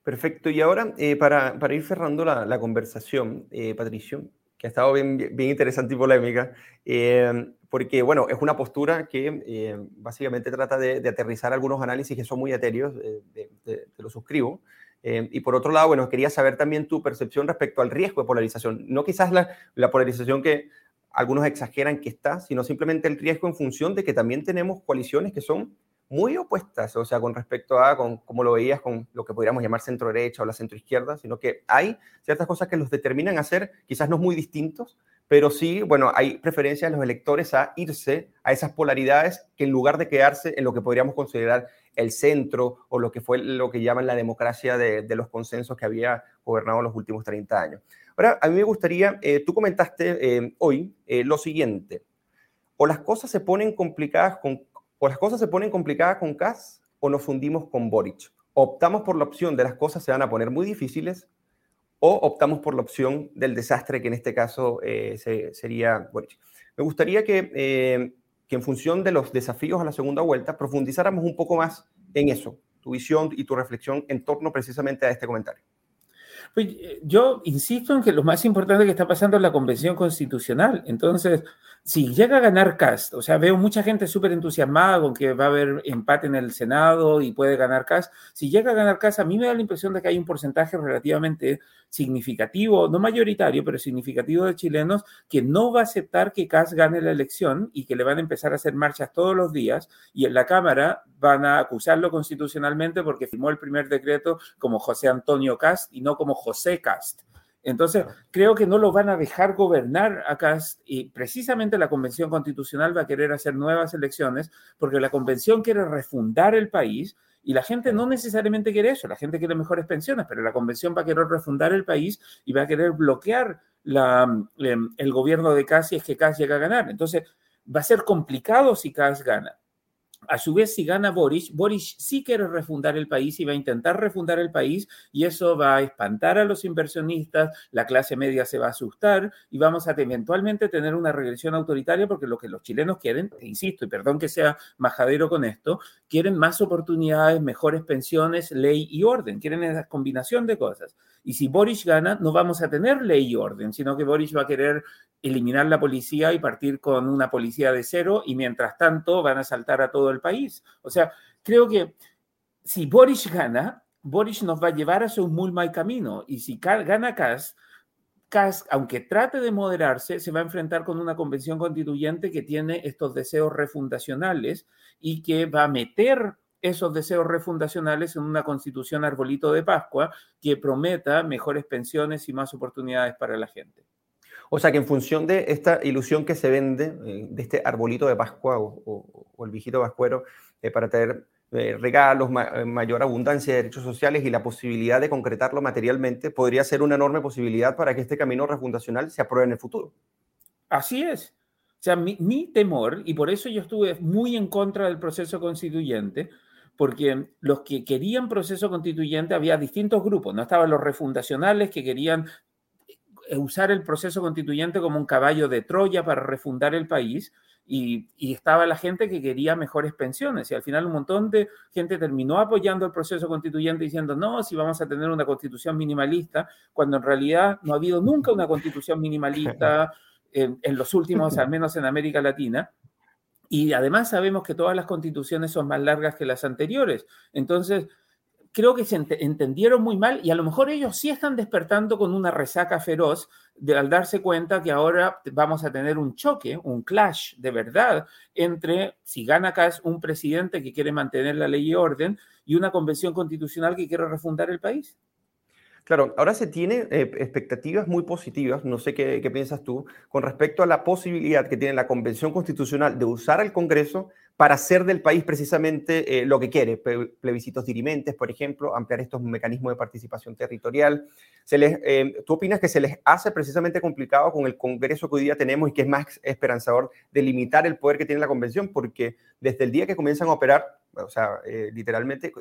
Speaker 1: Perfecto. Y ahora, eh, para, para, ir cerrando la, conversación, eh, Patricio, que ha estado bien, bien interesante y polémica, eh, porque, bueno, es una postura que básicamente trata de, aterrizar algunos análisis que son muy etéreos, te lo suscribo, eh, y por otro lado, bueno, quería saber también tu percepción respecto al riesgo de polarización. No quizás la, la, polarización que algunos exageran que está, sino simplemente el riesgo en función de que también tenemos coaliciones que son muy opuestas, o sea, con respecto a con, cómo lo veías con lo que podríamos llamar centro derecha o la centro izquierda, sino que hay ciertas cosas que los determinan a ser quizás no muy distintos, pero sí, bueno, hay preferencia de los electores a irse a esas polaridades que en lugar de quedarse en lo que podríamos considerar el centro o lo que fue lo que llaman la democracia de, los consensos que había gobernado los últimos 30 años. Ahora, a mí me gustaría, eh, tú comentaste eh, hoy eh, lo siguiente, o las cosas se ponen complicadas con, o las cosas se ponen complicadas con Kass o nos fundimos con Boric. Optamos por la opción de las cosas se van a poner muy difíciles o optamos por la opción del desastre, que en este caso eh, sería Boric. Me gustaría que, eh, que en función de los desafíos a la segunda vuelta profundizáramos un poco más en eso, tu visión y tu reflexión en torno precisamente a este comentario.
Speaker 2: Pues eh, yo insisto en que lo más importante que está pasando es la convención constitucional. Entonces, si llega a ganar Cast, o sea, veo mucha gente súper entusiasmada con que va a haber empate en el Senado y puede ganar Cast. Si llega a ganar Cast, a mí me da la impresión de que hay un porcentaje relativamente significativo, no mayoritario, pero significativo de chilenos que no va a aceptar que Cast gane la elección y que le van a empezar a hacer marchas todos los días y en la Cámara van a acusarlo constitucionalmente porque firmó el primer decreto como José Antonio Cast y no como José Cast. Entonces, creo que no lo van a dejar gobernar acá y precisamente la Convención Constitucional va a querer hacer nuevas elecciones porque la Convención quiere refundar el país y la gente no necesariamente quiere eso, la gente quiere mejores pensiones, pero la Convención va a querer refundar el país y va a querer bloquear la, em, el gobierno de Kass si es que Kass llega a ganar. Entonces, va a ser complicado si Kass gana. A su vez, si gana Boris, Boris sí quiere refundar el país y va a intentar refundar el país y eso va a espantar a los inversionistas, la clase media se va a asustar y vamos a eventualmente tener una regresión autoritaria porque lo que los chilenos quieren, e insisto, y perdón que sea majadero con esto, quieren más oportunidades, mejores pensiones, ley y orden, quieren esa combinación de cosas. Y si Boris gana, no vamos a tener ley y orden, sino que Boris va a querer eliminar la policía y partir con una policía de cero y mientras tanto van a saltar a todo el país. O sea, creo que si Boris gana, Boris nos va a llevar hacia un muy mal camino y si gana Kass, Kass, aunque trate de moderarse, se va a enfrentar con una convención constituyente que tiene estos deseos refundacionales y que va a meter esos deseos refundacionales en una constitución arbolito de Pascua que prometa mejores pensiones y más oportunidades para la gente.
Speaker 1: O sea que en función de esta ilusión que se vende, eh, de este arbolito de Pascua o, el viejito pascuero, eh, para tener eh, regalos, mayor abundancia de derechos sociales y la posibilidad de concretarlo materialmente, podría ser una enorme posibilidad para que este camino refundacional se apruebe en el futuro.
Speaker 2: Así es. O sea, mi, mi temor, y por eso yo estuve muy en contra del proceso constituyente, porque los que querían proceso constituyente había distintos grupos, no estaban los refundacionales que querían eh, usar el proceso constituyente como un caballo de Troya para refundar el país y, estaba la gente que quería mejores pensiones y al final un montón de gente terminó apoyando el proceso constituyente diciendo no, si vamos a tener una constitución minimalista, cuando en realidad no ha habido nunca una constitución minimalista en, en los últimos, al menos en América Latina. Y además sabemos que todas las constituciones son más largas que las anteriores. Entonces, creo que se entendieron muy mal y a lo mejor ellos sí están despertando con una resaca feroz al darse cuenta que ahora vamos a tener un choque, un clash de verdad entre si gana acá un presidente que quiere mantener la ley y orden y una convención constitucional que quiere refundar el país.
Speaker 1: Claro, ahora se tiene eh, expectativas muy positivas, no sé qué, piensas tú, con respecto a la posibilidad que tiene la Convención Constitucional de usar al Congreso para hacer del país precisamente eh, lo que quiere, plebiscitos dirimentes, por ejemplo, ampliar estos mecanismos de participación territorial. Se les, eh, ¿Tú opinas que se les hace precisamente complicado con el Congreso que hoy día tenemos y que es más esperanzador de limitar el poder que tiene la Convención? Porque desde el día que comienzan a operar, o sea, literalmente,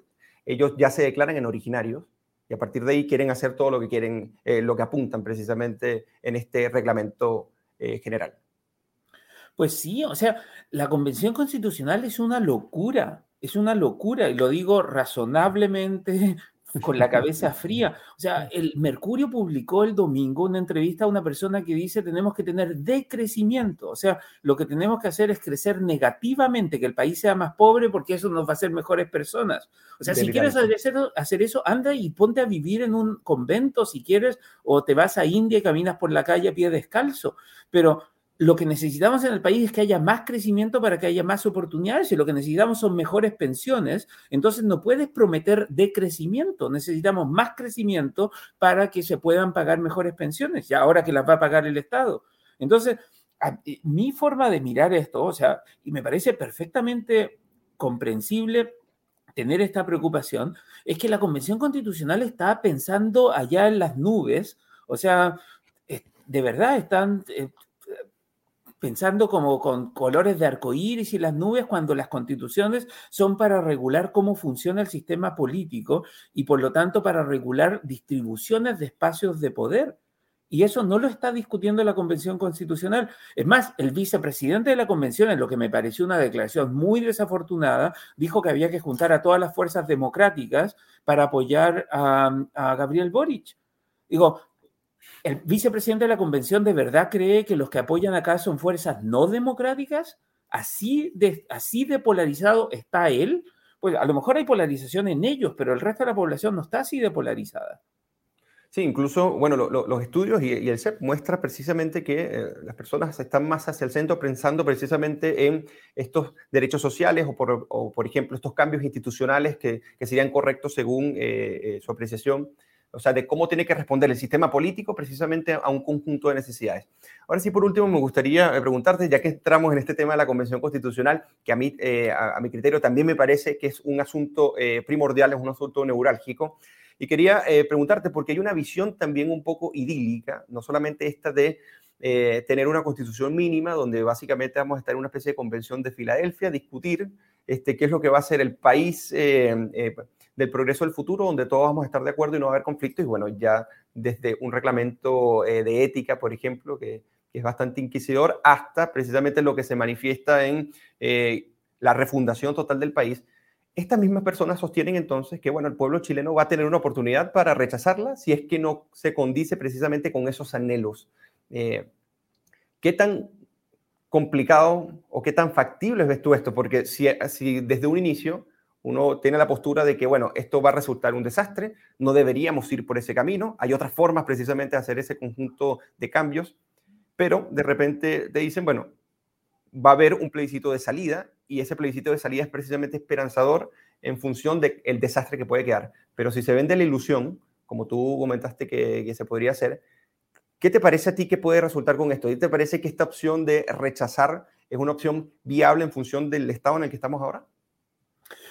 Speaker 1: ellos ya se declaran en originarios y a partir de ahí quieren hacer todo lo que quieren, eh, lo que apuntan precisamente en este reglamento eh, general.
Speaker 2: Pues sí, o sea, la Convención Constitucional es una locura, es una locura, y lo digo razonablemente con la cabeza fría. O sea, el Mercurio publicó el domingo una entrevista a una persona que dice tenemos que tener decrecimiento. O sea, lo que tenemos que hacer es crecer negativamente, que el país sea más pobre porque eso nos va a hacer mejores personas. O sea, si quieres hacer eso, anda y ponte a vivir en un convento si quieres, o te vas a India y caminas por la calle a pie descalzo. Pero lo que necesitamos en el país es que haya más crecimiento para que haya más oportunidades y lo que necesitamos son mejores pensiones. Entonces no puedes prometer decrecimiento, necesitamos más crecimiento para que se puedan pagar mejores pensiones, y ahora que las va a pagar el Estado. Entonces, mi forma de mirar esto, o sea, y me parece perfectamente comprensible tener esta preocupación, es que la Convención Constitucional está pensando allá en las nubes, o sea, de verdad están eh, pensando como con colores de arcoíris y las nubes cuando las constituciones son para regular cómo funciona el sistema político y por lo tanto para regular distribuciones de espacios de poder. Y eso no lo está discutiendo la Convención Constitucional. Es más, el vicepresidente de la Convención, en lo que me pareció una declaración muy desafortunada, dijo que había que juntar a todas las fuerzas democráticas para apoyar a, a Gabriel Boric. Digo, ¿El vicepresidente de la convención de verdad cree que los que apoyan acá son fuerzas no democráticas? ¿Así de, así de polarizado está él? Pues a lo mejor hay polarización en ellos, pero el resto de la población no está así de polarizada.
Speaker 1: Sí, incluso, bueno, los estudios y, el CEP muestra precisamente que eh, las personas están más hacia el centro pensando precisamente en estos derechos sociales o, por, ejemplo, estos cambios institucionales que, que serían correctos según eh, eh, su apreciación o sea, de cómo tiene que responder el sistema político precisamente a un conjunto de necesidades. Ahora sí, por último, me gustaría eh, preguntarte, ya que entramos en este tema de la Convención Constitucional, que a mí, eh, a, mi criterio, también me parece que es un asunto eh, primordial, es un asunto neurálgico, y quería preguntarte, porque hay una visión también un poco idílica, no solamente esta de tener una constitución mínima, donde básicamente vamos a estar en una especie de convención de Filadelfia, discutir este, qué es lo que va a ser el país del progreso del futuro, donde todos vamos a estar de acuerdo y no va a haber conflicto. Y bueno, ya desde un reglamento eh, de ética, por ejemplo, que, es bastante inquisidor, hasta precisamente lo que se manifiesta en eh, la refundación total del país. Estas mismas personas sostienen entonces que, bueno, el pueblo chileno va a tener una oportunidad para rechazarla si es que no se condice precisamente con esos anhelos. Eh, ¿Qué tan complicado o qué tan factible ves tú esto? Porque si desde un inicio uno tiene la postura de que, bueno, esto va a resultar un desastre, no deberíamos ir por ese camino, hay otras formas precisamente de hacer ese conjunto de cambios, pero de repente te dicen, bueno, va a haber un plebiscito de salida y ese plebiscito de salida es precisamente esperanzador en función del desastre que puede quedar. Pero si se vende la ilusión, como tú comentaste que, que se podría hacer, ¿qué te parece a ti que puede resultar con esto? ¿Y te parece que esta opción de rechazar es una opción viable en función del estado en el que estamos ahora?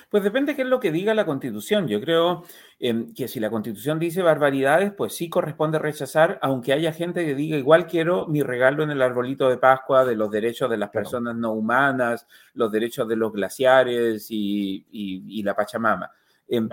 Speaker 2: Pues depende qué es lo que diga la Constitución. Yo creo em, que si la Constitución dice barbaridades, pues sí corresponde rechazar, aunque haya gente que diga igual quiero mi regalo en el arbolito de Pascua de los derechos de las personas no humanas, los derechos de los glaciares y, la Pachamama. Em,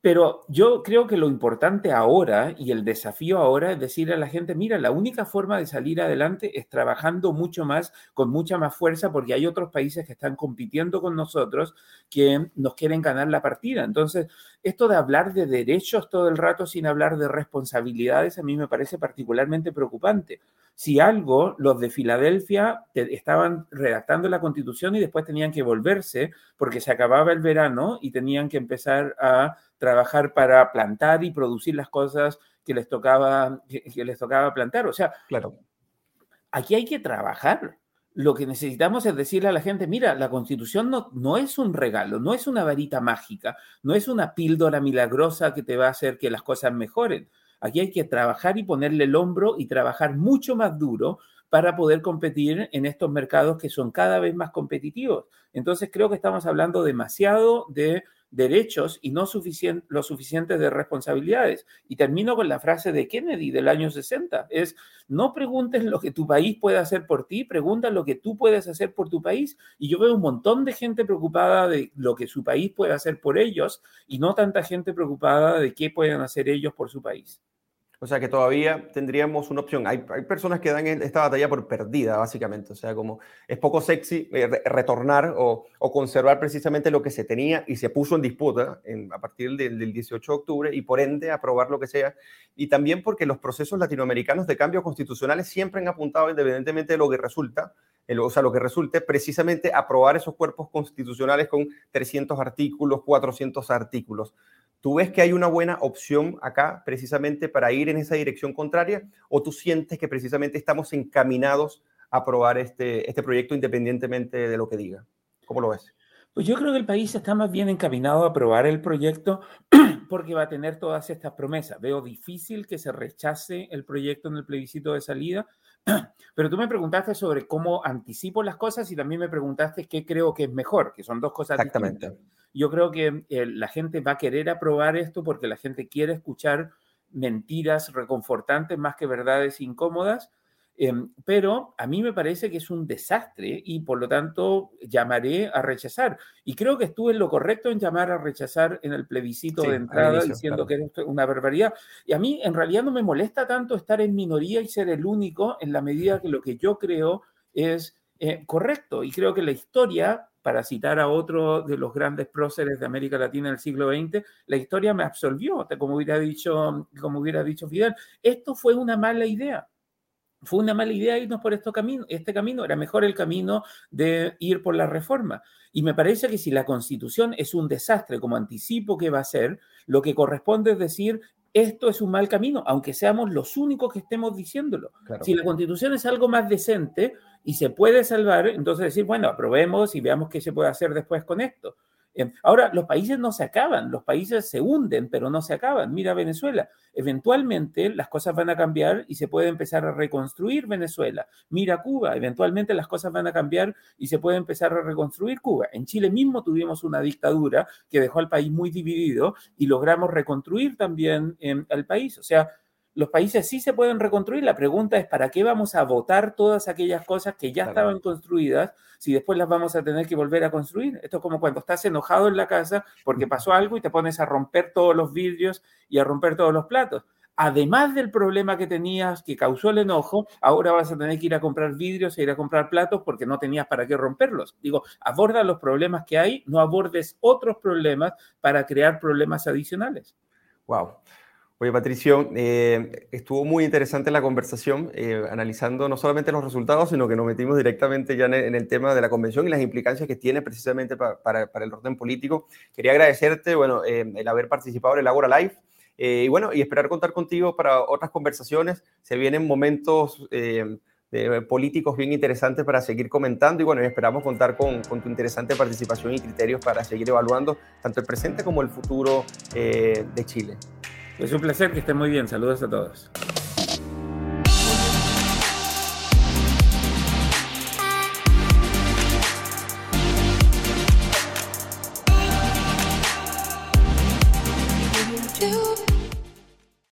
Speaker 2: pero yo creo que lo importante ahora y el desafío ahora es decir a la gente, mira, la única forma de salir adelante es trabajando mucho más, con mucha más fuerza, porque hay otros países que están compitiendo con nosotros que nos quieren ganar la partida. Entonces, esto de hablar de derechos todo el rato sin hablar de responsabilidades a mí me parece particularmente preocupante. Si algo, los de Filadelfia estaban redactando la constitución y después tenían que volverse porque se acababa el verano y tenían que empezar a trabajar para plantar y producir las cosas que les tocaba, que, les tocaba plantar. O sea, claro. aquí hay que trabajar. Lo que necesitamos es decirle a la gente, mira, la constitución no, no es un regalo, no es una varita mágica, no es una píldora milagrosa que te va a hacer que las cosas mejoren. Aquí hay que trabajar y ponerle el hombro y trabajar mucho más duro para poder competir en estos mercados que son cada vez más competitivos. Entonces creo que estamos hablando demasiado de derechos y no suficien lo suficiente de responsabilidades. Y termino con la frase de Kennedy del año 60, es no preguntes lo que tu país puede hacer por ti, pregunta lo que tú puedes hacer por tu país. Y yo veo un montón de gente preocupada de lo que su país puede hacer por ellos y no tanta gente preocupada de qué pueden hacer ellos por su país.
Speaker 1: O sea que todavía tendríamos una opción. Hay, personas que dan esta batalla por perdida, básicamente. O sea, como es poco sexy eh, retornar o, conservar precisamente lo que se tenía y se puso en disputa a partir del, del, 18 de octubre y por ende aprobar lo que sea. Y también porque los procesos latinoamericanos de cambios constitucionales siempre han apuntado, independientemente de lo que resulta, o sea, lo que resulte, precisamente aprobar esos cuerpos constitucionales con 300 artículos, 400 artículos. ¿Tú ves que hay una buena opción acá precisamente para ir en esa dirección contraria o tú sientes que precisamente estamos encaminados a aprobar este, este proyecto independientemente de lo que diga? ¿Cómo lo ves?
Speaker 2: Pues yo creo que el país está más bien encaminado a aprobar el proyecto porque va a tener todas estas promesas. Veo difícil que se rechace el proyecto en el plebiscito de salida, pero tú me preguntaste sobre cómo anticipo las cosas y también me preguntaste qué creo que es mejor, que son dos cosas
Speaker 1: Exactamente.
Speaker 2: distintas. Yo creo que eh, la gente va a querer aprobar esto porque la gente quiere escuchar mentiras reconfortantes más que verdades incómodas Em, pero a mí me parece que es un desastre y por lo tanto llamaré a rechazar. Y creo que estuve en lo correcto en llamar a rechazar en el plebiscito de entrada diciendo que es una barbaridad. Y a mí en realidad no me molesta tanto estar en minoría y ser el único en la medida que lo que yo creo es eh, correcto. Y creo que la historia, para citar a otro de los grandes próceres de América Latina del siglo XX, la historia me absolvió, como hubiera dicho, como hubiera dicho Fidel. Esto fue una mala idea fue una mala idea irnos por este camino, este camino, era mejor el camino de ir por la reforma. Y me parece que si la constitución es un desastre, como anticipo que va a ser, lo que corresponde es decir, esto es un mal camino, aunque seamos los únicos que estemos diciéndolo. Si la constitución es algo más decente y se puede salvar, entonces decir, bueno, aprobemos y veamos qué se puede hacer después con esto. Em, ahora, los países no se acaban, los países se hunden, pero no se acaban. Mira Venezuela, eventualmente las cosas van a cambiar y se puede empezar a reconstruir Venezuela. Mira Cuba, eventualmente las cosas van a cambiar y se puede empezar a reconstruir Cuba. En Chile mismo tuvimos una dictadura que dejó al país muy dividido y logramos reconstruir también el em, país. O sea, los países sí se pueden reconstruir. La pregunta es, ¿para qué vamos a votar todas aquellas cosas que ya estaban construidas si después las vamos a tener que volver a construir? Esto es como cuando estás enojado en la casa porque pasó algo y te pones a romper todos los vidrios y a romper todos los platos. Además del problema que tenías que causó el enojo, ahora vas a tener que ir a comprar vidrios e ir a comprar platos porque no tenías para qué romperlos. Digo, aborda los problemas que hay, no abordes otros problemas para crear problemas adicionales.
Speaker 1: Wow. Oye, Patricio, eh, estuvo muy interesante la conversación, eh, analizando no solamente los resultados, sino que nos metimos directamente ya en el, tema de la convención y las implicancias que tiene precisamente para, el orden político. Quería agradecerte, bueno, eh, el haber participado en el Agora Live. y bueno, y esperar contar contigo para otras conversaciones. Se vienen momentos políticos bien interesantes para seguir comentando y bueno, esperamos contar con, con, tu interesante participación y criterios para seguir evaluando tanto el presente como el futuro de Chile.
Speaker 2: Es un placer que estén muy bien. Saludos a todos.